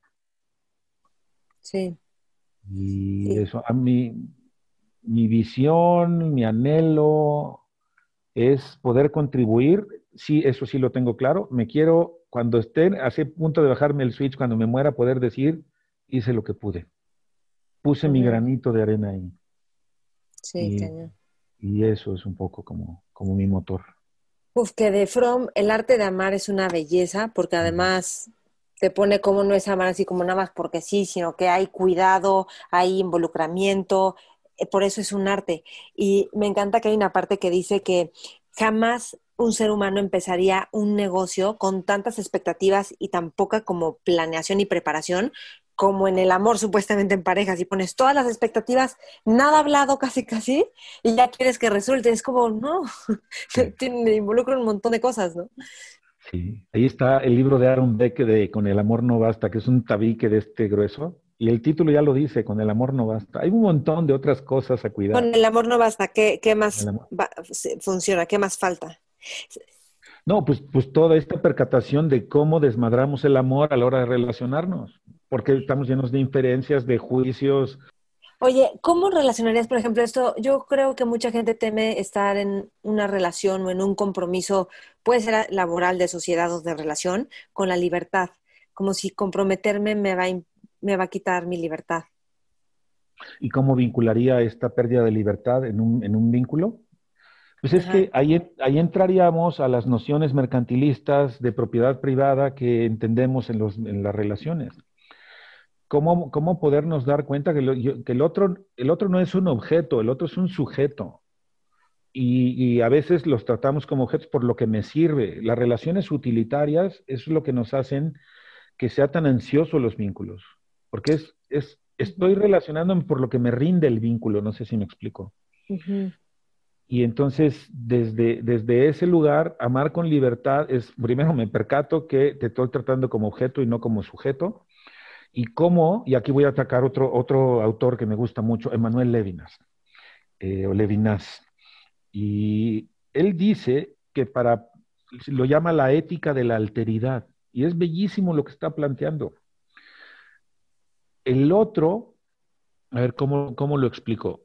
Sí. Y eso, a mí, mi visión, mi anhelo es poder contribuir. Sí, eso sí lo tengo claro. Me quiero, cuando esté a ese punto de bajarme el switch, cuando me muera, poder decir, hice lo que pude. Puse mi granito de arena ahí. Sí, y, y eso es un poco como, como mi motor. Uf, que de From, el arte de amar es una belleza, porque además te pone como no es amar así como nada más porque sí, sino que hay cuidado, hay involucramiento, por eso es un arte. Y me encanta que hay una parte que dice que jamás un ser humano empezaría un negocio con tantas expectativas y tan poca como planeación y preparación como en el amor <laughs> supuestamente en pareja, si pones todas las expectativas, nada hablado casi casi, y ya quieres que resulte, es como, no, <laughs> me involucra un montón de cosas, ¿no? Sí, ahí está el libro de Aaron Beck de Con el amor no basta, que es un tabique de este grueso, y el título ya lo dice, con el amor no basta. Hay un montón de otras cosas a cuidar. Con el amor no basta, ¿qué, más funciona? ¿Qué más falta? No, pues, pues toda esta percatación de cómo desmadramos el amor a la hora de relacionarnos, porque estamos llenos de inferencias, de juicios. Oye, ¿cómo relacionarías, por ejemplo, esto? Yo creo que mucha gente teme estar en una relación o en un compromiso, puede ser laboral, de sociedad o de relación, con la libertad, como si comprometerme me va a me va a quitar mi libertad. ¿Y cómo vincularía esta pérdida de libertad en un, en un vínculo? Pues es que ahí, ahí, entraríamos a las nociones mercantilistas de propiedad privada que entendemos en, los, en las relaciones. ¿Cómo, ¿Cómo, podernos dar cuenta que, que, el, otro, el otro no es un objeto, el otro es un sujeto? Y, y, a veces los tratamos como objetos por lo que me sirve. Las relaciones utilitarias es lo que nos hacen que sea tan ansioso los vínculos porque es, es Estoy relacionándome por lo que me rinde el vínculo, no sé si me explico. Y entonces, desde, desde ese lugar, amar con libertad es, primero me percato que te estoy tratando como objeto y no como sujeto. Y cómo, y aquí voy a atacar otro, otro autor que me gusta mucho, Emanuel Levinas, eh, o Levinas. Y él dice que para, lo llama la ética de la alteridad. Y es bellísimo lo que está planteando. El otro, a ver cómo, cómo lo explico.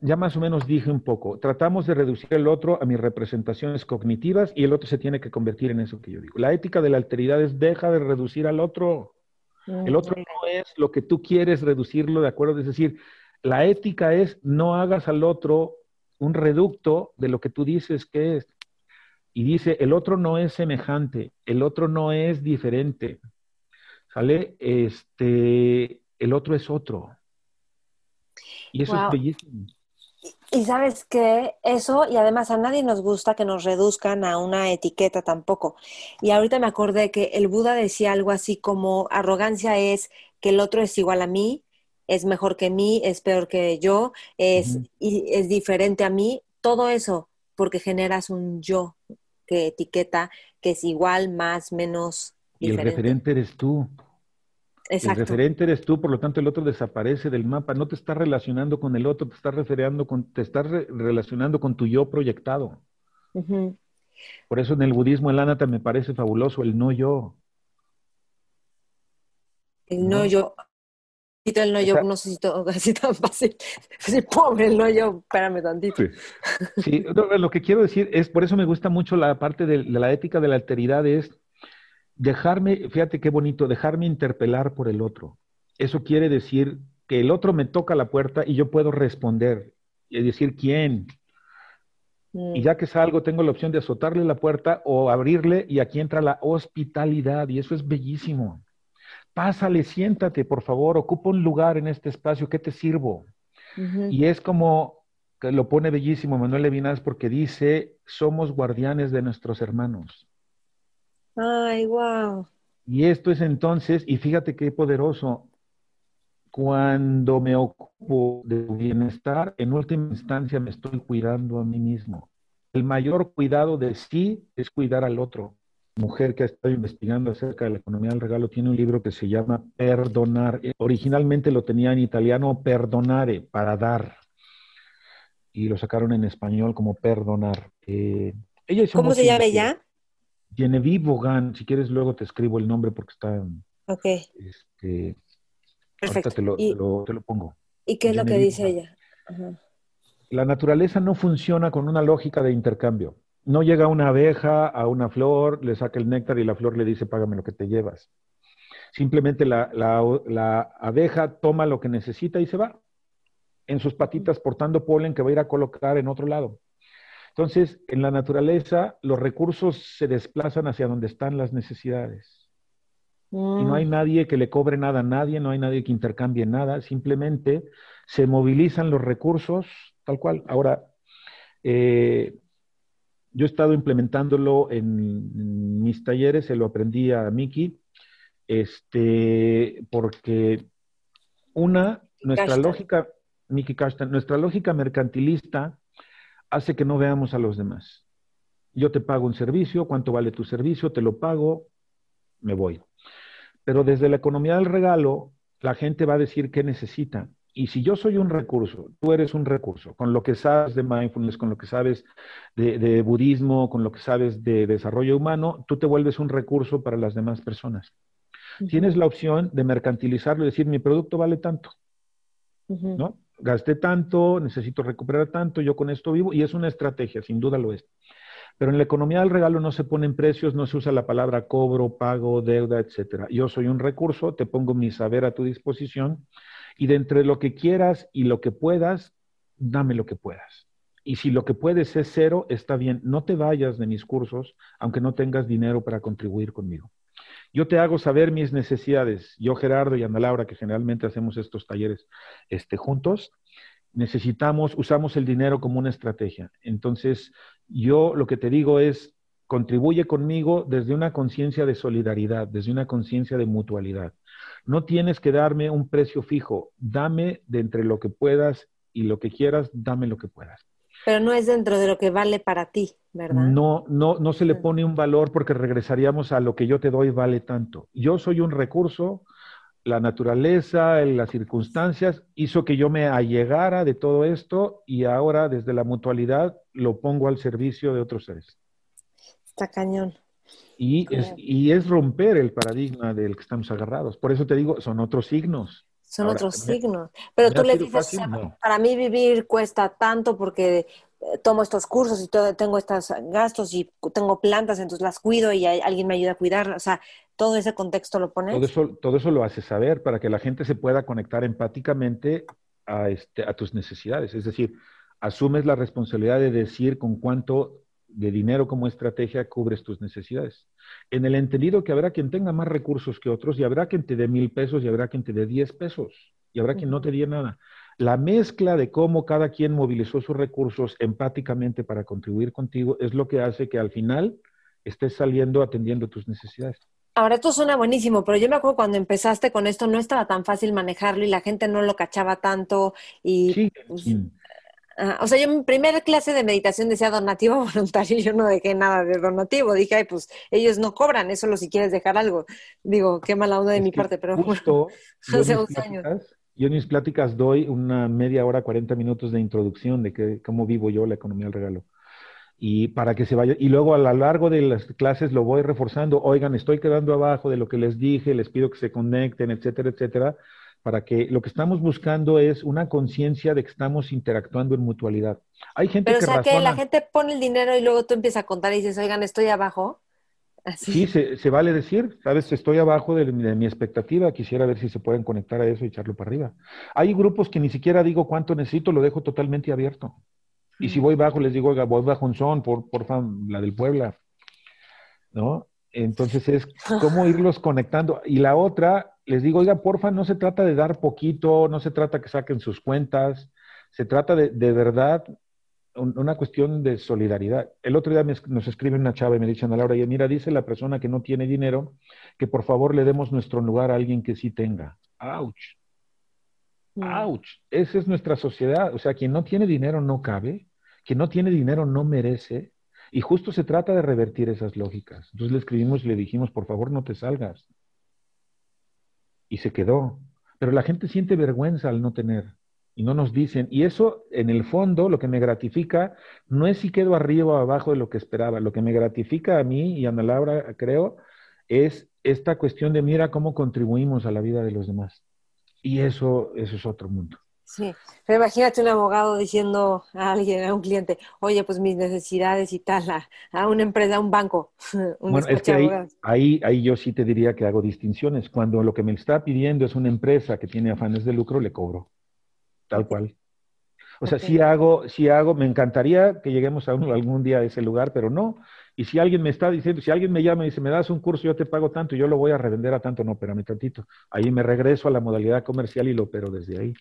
Ya más o menos dije un poco, tratamos de reducir el otro a mis representaciones cognitivas y el otro se tiene que convertir en eso que yo digo. La ética de la alteridad es deja de reducir al otro. El otro no es lo que tú quieres reducirlo, ¿de acuerdo? Es decir, la ética es no hagas al otro un reducto de lo que tú dices que es. Y dice, el otro no es semejante, el otro no es diferente. ¿Sale? Este, el otro es otro. Y eso es bellísimo. Y sabes que eso, y además a nadie nos gusta que nos reduzcan a una etiqueta tampoco. Y ahorita me acordé que el Buda decía algo así como arrogancia es que el otro es igual a mí, es mejor que mí, es peor que yo, es, y es diferente a mí, todo eso porque generas un yo que etiqueta que es igual, más, menos. Y el referente eres tú. El referente eres tú, por lo tanto el otro desaparece del mapa, no te estás relacionando con el otro, te estás, con, te estás relacionando con tu yo proyectado. Por eso en el budismo el anata me parece fabuloso, el no yo. El no, yo. El no yo, no sé si todo <laughs> así tan fácil. Sí, pobre el no yo, espérame tantito. Sí, lo que quiero decir es, por eso me gusta mucho la parte de, de la ética de la alteridad, es dejarme, fíjate qué bonito, dejarme interpelar por el otro. Eso quiere decir que el otro me toca la puerta y yo puedo responder y decir quién. Y ya que salgo, tengo la opción de azotarle la puerta o abrirle y aquí entra la hospitalidad y eso es bellísimo. Pásale, siéntate, por favor, ocupa un lugar en este espacio, ¿qué te sirvo? Y es como que lo pone bellísimo Manuel Levinas porque dice, somos guardianes de nuestros hermanos. Ay, wow. Y esto es entonces, y fíjate qué poderoso, cuando me ocupo de bienestar, en última instancia me estoy cuidando a mí mismo. El mayor cuidado de sí es cuidar al otro. Mujer que ha estado investigando acerca de la economía del regalo tiene un libro que se llama Perdonar. Originalmente lo tenía en italiano Perdonare, para dar. Y lo sacaron en español como Perdonar. Eh, ella ¿Cómo se llama ella? Genevieve Bogan, si quieres luego te escribo el nombre porque está... Ok. Este, Perfecto. Te lo, te, lo, pongo. ¿Y qué es lo que dice ella? La naturaleza no funciona con una lógica de intercambio. No llega una abeja a una flor, le saca el néctar y la flor le dice, págame lo que te llevas. Simplemente la, la abeja toma lo que necesita y se va en sus patitas portando polen que va a ir a colocar en otro lado. Entonces, en la naturaleza, los recursos se desplazan hacia donde están las necesidades. Y no hay mm. nadie que le cobre nada a nadie, no hay nadie que intercambie nada, simplemente se movilizan los recursos tal cual. Ahora, eh, yo he estado implementándolo en, mis talleres, se lo aprendí a Miki, este, porque una, nuestra lógica, Miki Kashtan, nuestra lógica mercantilista hace que no veamos a los demás. Yo te pago un servicio, cuánto vale tu servicio, te lo pago, me voy. Pero desde la economía del regalo, la gente va a decir qué necesita. Y si yo soy un recurso, tú eres un recurso, con lo que sabes de mindfulness, con lo que sabes de, budismo, con lo que sabes de desarrollo humano, tú te vuelves un recurso para las demás personas. Tienes la opción de mercantilizarlo y decir, mi producto vale tanto. ¿No? Gasté tanto, necesito recuperar tanto, yo con esto vivo, y es una estrategia, sin duda lo es. Pero en la economía del regalo no se ponen precios, no se usa la palabra cobro, pago, deuda, etcétera. Yo soy un recurso, te pongo mi saber a tu disposición, y de entre lo que quieras y lo que puedas, dame lo que puedas. Y si lo que puedes es cero, está bien. No te vayas de mis cursos, aunque no tengas dinero para contribuir conmigo. Yo te hago saber mis necesidades. Yo, Gerardo y Ana Laura, que generalmente hacemos estos talleres este, juntos, necesitamos, usamos el dinero como una estrategia. Entonces, yo lo que te digo es, contribuye conmigo desde una conciencia de solidaridad, desde una conciencia de mutualidad. No tienes que darme un precio fijo, dame de entre lo que puedas y lo que quieras, dame lo que puedas. Pero no es dentro de lo que vale para ti, ¿verdad? No, no, no se le pone un valor porque regresaríamos a lo que yo te doy vale tanto. Yo soy un recurso, la naturaleza, las circunstancias hizo que yo me allegara de todo esto y ahora desde la mutualidad lo pongo al servicio de otros seres. Está cañón. Y es, y es romper el paradigma del que estamos agarrados. Por eso te digo, son otros signos. Son otros signos. Pero tú le dices, para mí vivir cuesta tanto porque eh, tomo estos cursos y todo, tengo estos gastos y tengo plantas, entonces las cuido y alguien me ayuda a cuidar. O sea, todo ese contexto lo pones. Todo eso, todo eso lo hace saber para que la gente se pueda conectar empáticamente a, este, a tus necesidades. Es decir, asumes la responsabilidad de decir con cuánto de dinero como estrategia cubres tus necesidades. En el entendido que habrá quien tenga más recursos que otros y habrá quien te dé mil pesos y habrá quien te dé diez pesos y habrá quien no te dé nada. La mezcla de cómo cada quien movilizó sus recursos empáticamente para contribuir contigo es lo que hace que al final estés saliendo atendiendo tus necesidades. Ahora, esto suena buenísimo, pero yo me acuerdo cuando empezaste con esto no estaba tan fácil manejarlo y la gente no lo cachaba tanto y sí, pues, o sea, yo en mi primera clase de meditación decía donativo <laughs> voluntario y yo no dejé nada de donativo. Dije, ay, pues ellos no cobran, eso solo si quieres dejar algo. Digo, qué mala onda de mi parte, pero justo, <laughs> hace 11 años. Yo en mis pláticas doy una media hora, 40 minutos de introducción de que, cómo vivo yo la economía del regalo. Y para que se vaya, y luego a lo largo de las clases lo voy reforzando. Oigan, estoy quedando abajo de lo que les dije, les pido que se conecten, etcétera, etcétera para que lo que estamos buscando es una conciencia de que estamos interactuando en mutualidad. Hay gente Pero, que o sea, que la gente pone el dinero y luego tú empiezas a contar y dices, oigan, estoy abajo. Sí, se, vale decir, sabes, estoy abajo de, mi expectativa, quisiera ver si se pueden conectar a eso y echarlo para arriba. Hay grupos que ni siquiera digo cuánto necesito, lo dejo totalmente abierto. Y si voy bajo, les digo, oiga, voy bajo un son, por, por la del Puebla. ¿No? Entonces es cómo irlos conectando. Y la otra, les digo, oiga, porfa, no se trata de dar poquito, no se trata que saquen sus cuentas, se trata de, de verdad una cuestión de solidaridad. El otro día nos escribe una chava y me dice, Ana Laura, y mira, dice la persona que no tiene dinero que por favor le demos nuestro lugar a alguien que sí tenga. ¡Auch! Mm. ¡Auch! Esa es nuestra sociedad. O sea, quien no tiene dinero no cabe, quien no tiene dinero no merece, y justo se trata de revertir esas lógicas. Entonces le escribimos y le dijimos, por favor, no te salgas. Se quedó. Pero la gente siente vergüenza al no tener. Y no nos dicen. Y eso, en el fondo, lo que me gratifica no es si quedo arriba o abajo de lo que esperaba. Lo que me gratifica a mí y a Ana Laura, creo, es esta cuestión de mira cómo contribuimos a la vida de los demás. Y eso, eso es otro mundo. Sí, pero imagínate un abogado diciendo a alguien, a un cliente, oye, pues mis necesidades y tal, a, una empresa, a un banco. <laughs> Un bueno, es que ahí, ahí, ahí, yo sí te diría que hago distinciones. Cuando lo que me está pidiendo es una empresa que tiene afanes de lucro, le cobro. Tal cual. O sea, sí hago, sí hago, me encantaría que lleguemos a algún día a ese lugar, pero no. Y si alguien me está diciendo, si alguien me llama y dice, me das un curso, yo te pago tanto, yo lo voy a revender a tanto, no, espérame tantito. Ahí me regreso a la modalidad comercial y lo opero desde ahí.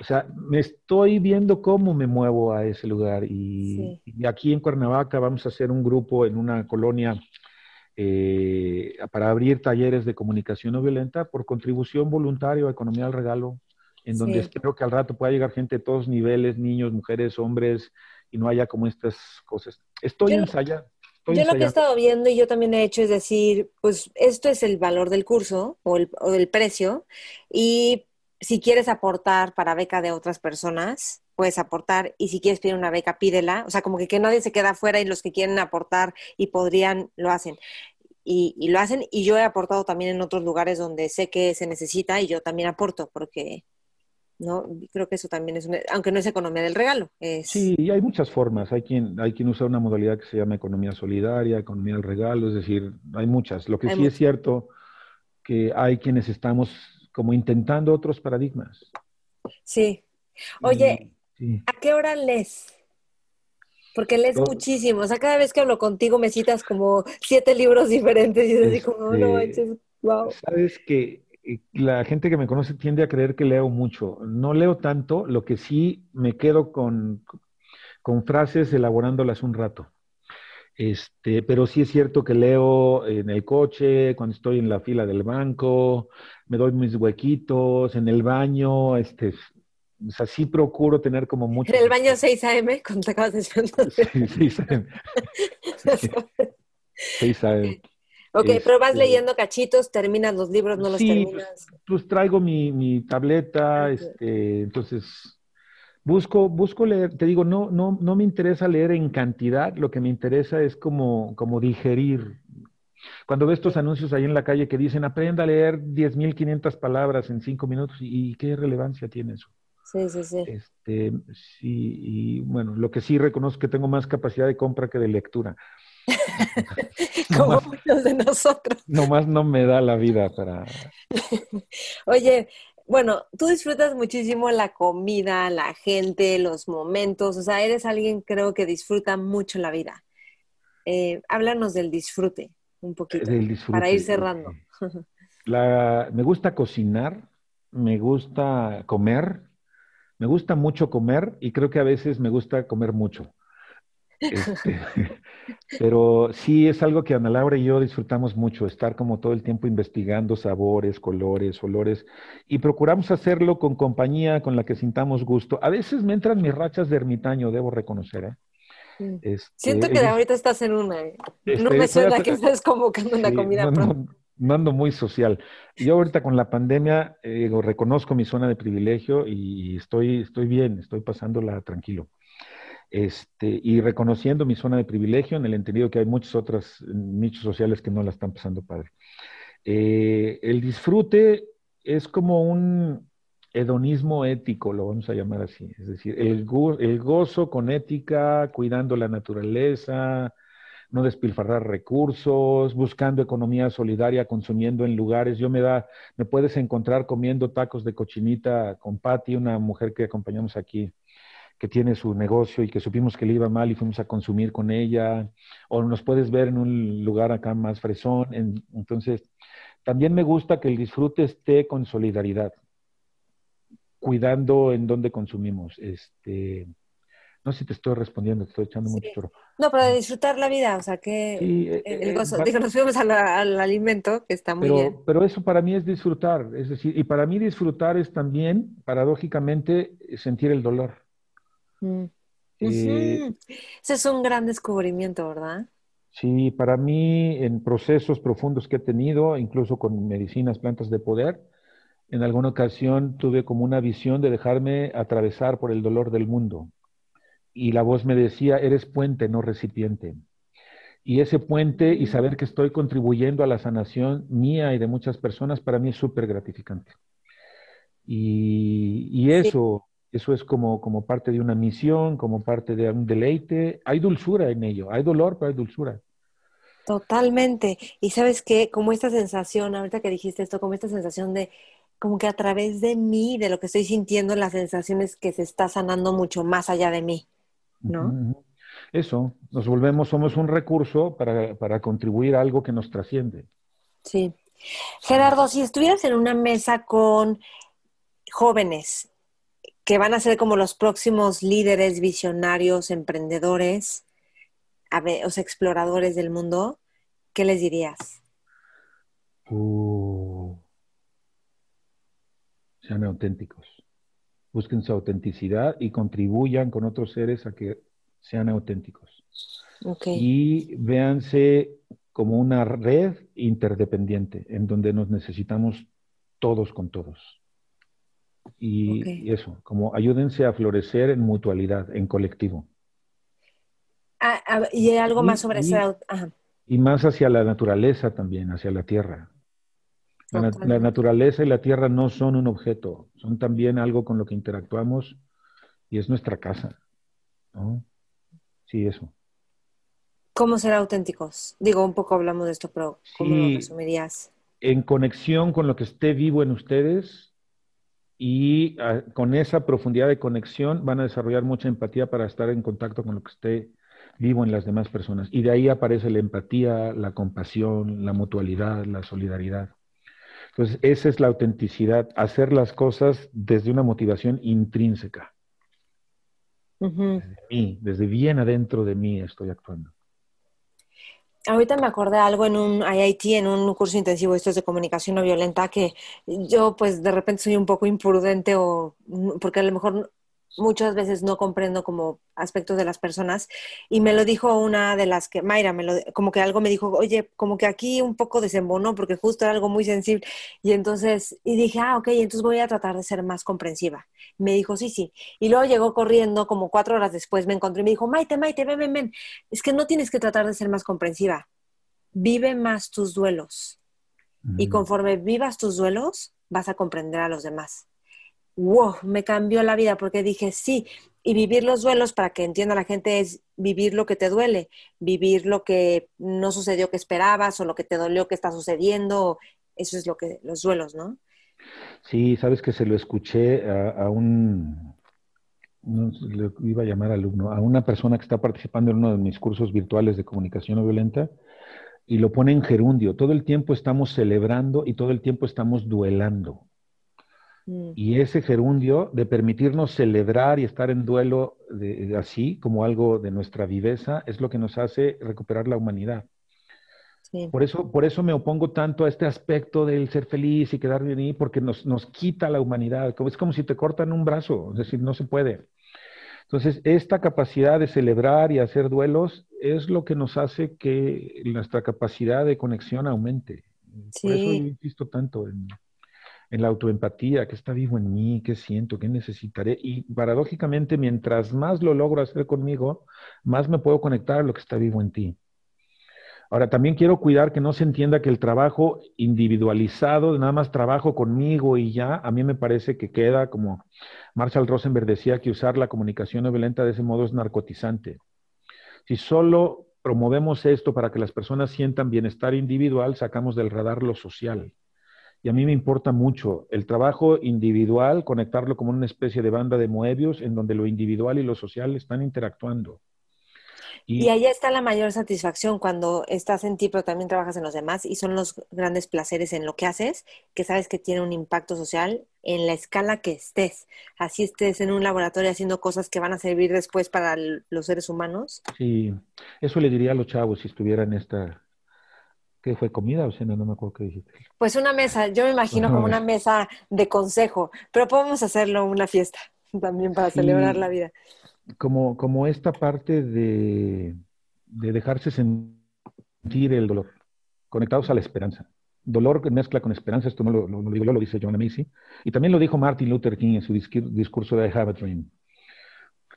O sea, me estoy viendo cómo me muevo a ese lugar. Y, aquí en Cuernavaca vamos a hacer un grupo en una colonia eh, para abrir talleres de comunicación no violenta por contribución voluntaria a Economía al Regalo, en donde espero que al rato pueda llegar gente de todos niveles, niños, mujeres, hombres, y no haya como estas cosas. Estoy ensayando. yo lo que he estado viendo y yo también he hecho es decir, pues esto es el valor del curso o el, o el precio y si quieres aportar para beca de otras personas, puedes aportar y si quieres pedir una beca, pídela. O sea, como que, que nadie se queda afuera y los que quieren aportar y podrían, lo hacen. Y, lo hacen y yo he aportado también en otros lugares donde sé que se necesita y yo también aporto porque no creo que eso también es aunque no es economía del regalo sí y hay muchas formas hay quien hay quien usa una modalidad que se llama economía solidaria economía del regalo es decir hay muchas lo que sí es cierto que hay quienes estamos como intentando otros paradigmas. Sí. Oye, ¿a qué hora lees? Porque lees muchísimo. O sea, cada vez que hablo contigo me citas como siete libros diferentes y yo digo, oh, no wow. Este, sabes que eh, la gente que me conoce tiende a creer que leo mucho. No leo tanto, lo que sí me quedo con, con frases elaborándolas un rato. Este, pero sí es cierto que leo en el coche, cuando estoy en la fila del banco, me doy mis huequitos, en el baño, este, o sea, sí procuro tener como mucho. <laughs> En el baño 6 AM, cuando te acabas de <laughs> Sí, 6 AM. 6 AM. Ok, pero vas este, leyendo cachitos, terminas los libros, no los sí, terminas. Pues, pues, traigo mi, mi tableta, este, entonces busco, busco leer, te digo, no, no, no me interesa leer en cantidad, lo que me interesa es como, como digerir. Cuando ves estos anuncios ahí en la calle que dicen, aprenda a leer 10.500 palabras en 5 minutos, ¿y qué relevancia tiene eso? Sí, sí, sí. Este, sí, y bueno, lo que sí reconozco que tengo más capacidad de compra que de lectura. <laughs> Como muchos de nosotros. Nomás no me da la vida para. <laughs> Oye, bueno, tú disfrutas muchísimo la comida, la gente, los momentos, o sea, eres alguien creo que disfruta mucho la vida. Eh, háblanos del disfrute un poquito, para ir cerrando. <laughs> La, me gusta cocinar, me gusta comer, me gusta mucho comer y creo que a veces me gusta comer mucho. Este, <laughs> pero sí es algo que Ana Laura y yo disfrutamos mucho, estar como todo el tiempo investigando sabores, colores, olores, y procuramos hacerlo con compañía con la que sintamos gusto. A veces me entran mis rachas de ermitaño, debo reconocer. ¿eh? Este, Siento que ahorita estás en una. ¿eh? no me suena que estés convocando una comida no, no, ando muy social. Yo ahorita con la pandemia eh, reconozco mi zona de privilegio y estoy, estoy bien, estoy pasándola tranquilo este, y reconociendo mi zona de privilegio en el entendido que hay muchos otros nichos sociales que no la están pasando padre. Eh, el disfrute es como un hedonismo ético, lo vamos a llamar así, es decir, el, el gozo con ética, cuidando la naturaleza, no despilfarrar recursos, buscando economía solidaria, consumiendo en lugares. Yo me da, me puedes encontrar comiendo tacos de cochinita con Patti, una mujer que acompañamos aquí que tiene su negocio y que supimos que le iba mal y fuimos a consumir con ella, o nos puedes ver en un lugar acá más fresón. entonces, también me gusta que el disfrute esté con solidaridad, cuidando en dónde consumimos. Este, no sé si te estoy respondiendo, te estoy echando mucho choro. No, pero de disfrutar la vida, o sea, que eh, el, gozo, digo, nos fuimos al, alimento, que está muy bien. Pero eso para mí es disfrutar, es decir, y para mí disfrutar es también, paradójicamente, sentir el dolor. Mm. Eh, Ese es un gran descubrimiento, ¿verdad? Sí, para mí en procesos profundos que he tenido, incluso con medicinas, plantas de poder, en alguna ocasión tuve como una visión de dejarme atravesar por el dolor del mundo. Y la voz me decía, eres puente, no recipiente. Y ese puente y saber que estoy contribuyendo a la sanación mía y de muchas personas, para mí es súper gratificante. Y, eso, eso es como, como parte de una misión, como parte de un deleite. Hay dulzura en ello, hay dolor, pero hay dulzura. Totalmente. Y sabes qué, como esta sensación, ahorita que dijiste esto, como esta sensación de, como que a través de mí, de lo que estoy sintiendo, la sensación es que se está sanando mucho más allá de mí, ¿no? Eso, nos volvemos, somos un recurso para, para contribuir a algo que nos trasciende. Sí. Gerardo, si estuvieras en una mesa con jóvenes que van a ser como los próximos líderes, visionarios, emprendedores, o exploradores del mundo, ¿qué les dirías? Uh, sean auténticos. Busquen su autenticidad y contribuyan con otros seres a que sean auténticos. Y véanse como una red interdependiente en donde nos necesitamos todos con todos. Y, eso, como ayúdense a florecer en mutualidad, en colectivo. Ah, y algo más sobre eso. Y más hacia la naturaleza también, hacia la tierra. La, naturaleza y la tierra no son un objeto, son también algo con lo que interactuamos y es nuestra casa. Sí, eso. ¿Cómo ser auténticos? Digo, un poco hablamos de esto, pero ¿cómo lo resumirías? En conexión con lo que esté vivo en ustedes y ah, con esa profundidad de conexión van a desarrollar mucha empatía para estar en contacto con lo que esté vivo en las demás personas. Y de ahí aparece la empatía, la compasión, la mutualidad, la solidaridad. Entonces, esa es la autenticidad, hacer las cosas desde una motivación intrínseca. Desde mí, desde bien adentro de mí estoy actuando. Ahorita me acordé algo en un IIT, en un curso intensivo esto es de comunicación no violenta, que yo pues de repente soy un poco imprudente o porque a lo mejor muchas veces no comprendo como aspectos de las personas y me lo dijo una de las que, Mayra, me lo, como que algo me dijo, oye, como que aquí un poco desembonó porque justo era algo muy sensible y entonces, y dije, ah, ok, entonces voy a tratar de ser más comprensiva. Me dijo, sí, sí. Y luego llegó corriendo como cuatro horas después, me encontré y me dijo, Maite, Maite, ven, ven, ven, es que no tienes que tratar de ser más comprensiva, vive más tus duelos. Y conforme vivas tus duelos, vas a comprender a los demás wow, me cambió la vida porque dije, sí, y vivir los duelos para que entienda la gente es vivir lo que te duele, vivir lo que no sucedió que esperabas o lo que te dolió que está sucediendo, eso es lo que los duelos, ¿no? Sí, sabes que se lo escuché a, un, no le iba a llamar alumno, a una persona que está participando en uno de mis cursos virtuales de comunicación no violenta y lo pone en gerundio. Todo el tiempo estamos celebrando y todo el tiempo estamos duelando. Mm. Y ese gerundio de permitirnos celebrar y estar en duelo así como algo de nuestra viveza es lo que nos hace recuperar la humanidad. Por, eso, por eso me opongo tanto a este aspecto del ser feliz y quedar bien ahí, porque nos, nos quita la humanidad. Es como si te cortan un brazo, es decir, no se puede. Entonces, esta capacidad de celebrar y hacer duelos es lo que nos hace que nuestra capacidad de conexión aumente. Por eso he visto tanto en, en la autoempatía, qué está vivo en mí, qué siento, qué necesitaré. Y paradójicamente, mientras más lo logro hacer conmigo, más me puedo conectar a lo que está vivo en ti. Ahora, también quiero cuidar que no se entienda que el trabajo individualizado, nada más trabajo conmigo y ya, a mí me parece que queda como Marshall Rosenberg decía que usar la comunicación no violenta de ese modo es narcotizante. Si solo promovemos esto para que las personas sientan bienestar individual, sacamos del radar lo social. Y a mí me importa mucho el trabajo individual, conectarlo como una especie de banda de Moebius en donde lo individual y lo social están interactuando. Y, ahí está la mayor satisfacción cuando estás en ti, pero también trabajas en los demás y son los grandes placeres en lo que haces, que sabes que tiene un impacto social en la escala que estés. Así estés en un laboratorio haciendo cosas que van a servir después para los seres humanos. Sí, eso le diría a los chavos si estuvieran en esta, ¿Qué fue comida o cena? No me acuerdo qué dijiste. Pues una mesa, yo me imagino como una mesa de consejo, pero podemos hacerlo una fiesta <laughs> también para celebrar la vida. Como, como esta parte de, dejarse sentir el dolor, conectados a la esperanza. Dolor mezcla con esperanza, esto no lo, digo yo, lo dice John Macy. Y también lo dijo Martin Luther King en su discurso de I Have a Dream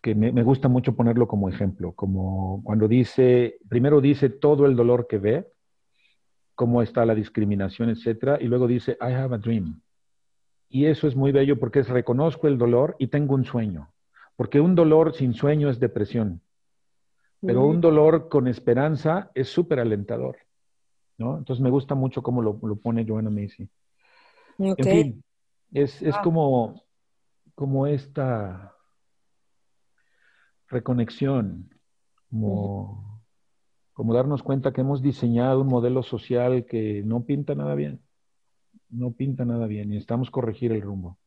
que me, me, gusta mucho ponerlo como ejemplo, como cuando dice, primero dice todo el dolor que ve, cómo está la discriminación, etcétera, y luego dice, I have a dream. Y eso es muy bello porque es reconozco el dolor y tengo un sueño. Porque un dolor sin sueño es depresión. Pero un dolor con esperanza es súper alentador. ¿no? Entonces me gusta mucho cómo lo, pone Joanna Macy. En fin, es, es como, como esta reconexión, como como darnos cuenta que hemos diseñado un modelo social que no pinta nada bien, no pinta nada bien y necesitamos corregir el rumbo.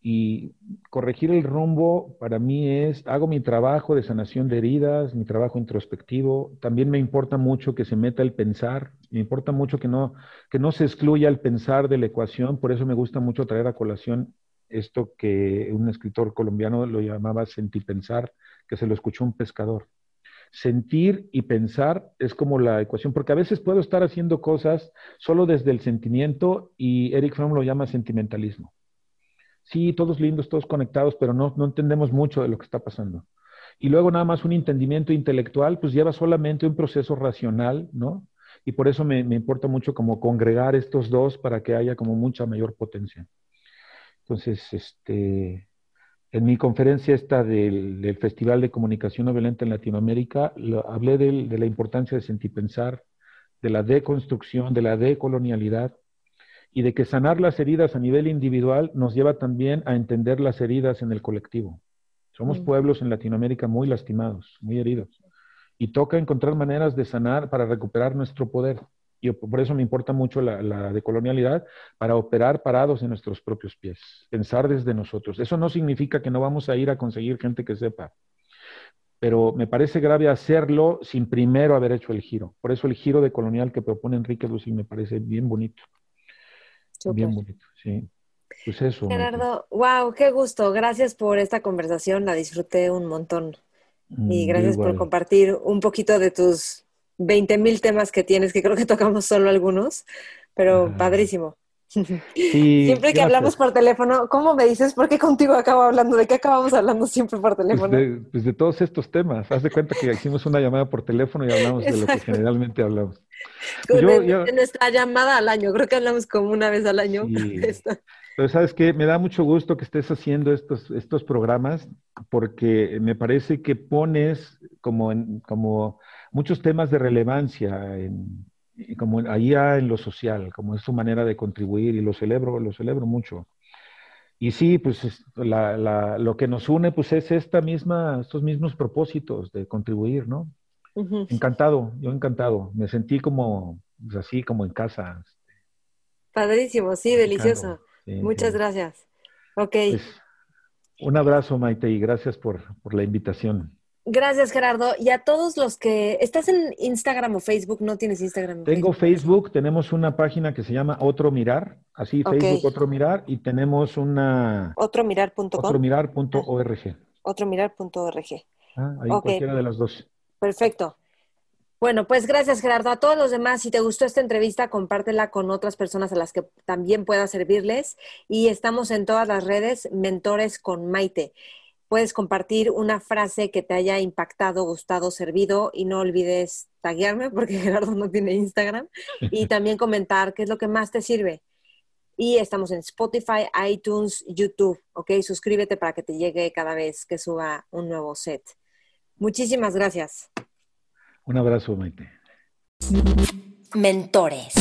Y corregir el rumbo para mí es, hago mi trabajo de sanación de heridas, mi trabajo introspectivo. También me importa mucho que se meta el pensar, me importa mucho que no, que no se excluya el pensar de la ecuación. Por eso me gusta mucho traer a colación esto que un escritor colombiano lo llamaba sentipensar, que se lo escuchó un pescador sentir y pensar es como la ecuación, porque a veces puedo estar haciendo cosas solo desde el sentimiento y Eric Fromm lo llama sentimentalismo. Sí, todos lindos, todos conectados, pero no, no entendemos mucho de lo que está pasando. Y luego nada más un entendimiento intelectual, pues lleva solamente un proceso racional, ¿no? Y por eso me, me importa mucho como congregar estos dos para que haya como mucha mayor potencia. Entonces, este, en mi conferencia esta del, Festival de Comunicación No Violenta en Latinoamérica, hablé de, la importancia de sentir pensar, de la deconstrucción, de la decolonialidad y de que sanar las heridas a nivel individual nos lleva también a entender las heridas en el colectivo. Somos mm. pueblos en Latinoamérica muy lastimados, muy heridos. Y toca encontrar maneras de sanar para recuperar nuestro poder. Y por eso me importa mucho la, la decolonialidad, para operar parados en nuestros propios pies, pensar desde nosotros. Eso no significa que no vamos a ir a conseguir gente que sepa, pero me parece grave hacerlo sin primero haber hecho el giro. Por eso el giro de colonial que propone Enrique Lucy me parece bien bonito. Bien bonito, sí. Pues eso. Gerardo, wow, qué gusto. Gracias por esta conversación, la disfruté un montón. Y mm, gracias por compartir un poquito de tus 20 mil temas que tienes, que creo que tocamos solo algunos, pero padrísimo. <laughs> siempre que hablamos por teléfono, ¿cómo me dices por qué contigo acabo hablando? ¿De qué acabamos hablando siempre por pues teléfono? Pues de, todos estos temas. Haz de cuenta que hicimos una llamada por teléfono y hablamos de lo que generalmente hablamos. Pues nuestra llamada al año, creo que hablamos como una vez al año. <laughs> Pero sabes que me da mucho gusto que estés haciendo estos, estos programas porque me parece que pones como, en, como muchos temas de relevancia en, como ahí en lo social, como es su manera de contribuir y lo celebro, lo celebro mucho. Y sí, pues lo que nos une pues es esta misma, estos mismos propósitos de contribuir, ¿no? Encantado, yo encantado. Me sentí como, pues, así, como en casa. Padrísimo, sí, delicioso. Muchas gracias. Ok. Pues, un abrazo, Maite, y gracias por, por la invitación. Gracias, Gerardo. Y a todos los que... ¿Estás en Instagram o Facebook? ¿No tienes Instagram? Tengo Facebook, tenemos una página que se llama Otro Mirar, así Facebook Otro Mirar, y tenemos una... Otromirar.com. Otromirar.org. Otromirar.org. Ah, ahí cualquiera de las dos. Perfecto. Bueno, pues gracias Gerardo. A todos los demás, si te gustó esta entrevista, compártela con otras personas a las que también pueda servirles. Y estamos en todas las redes, Mentores con Maite. Puedes compartir una frase que te haya impactado, gustado, servido y no olvides taguearme <laughs> porque Gerardo no tiene Instagram. Y <laughs> también comentar qué es lo que más te sirve. Y estamos en Spotify, iTunes, YouTube, ¿ok? Suscríbete para que te llegue cada vez que suba un nuevo set. Muchísimas gracias. Un abrazo, Maite. Mentores.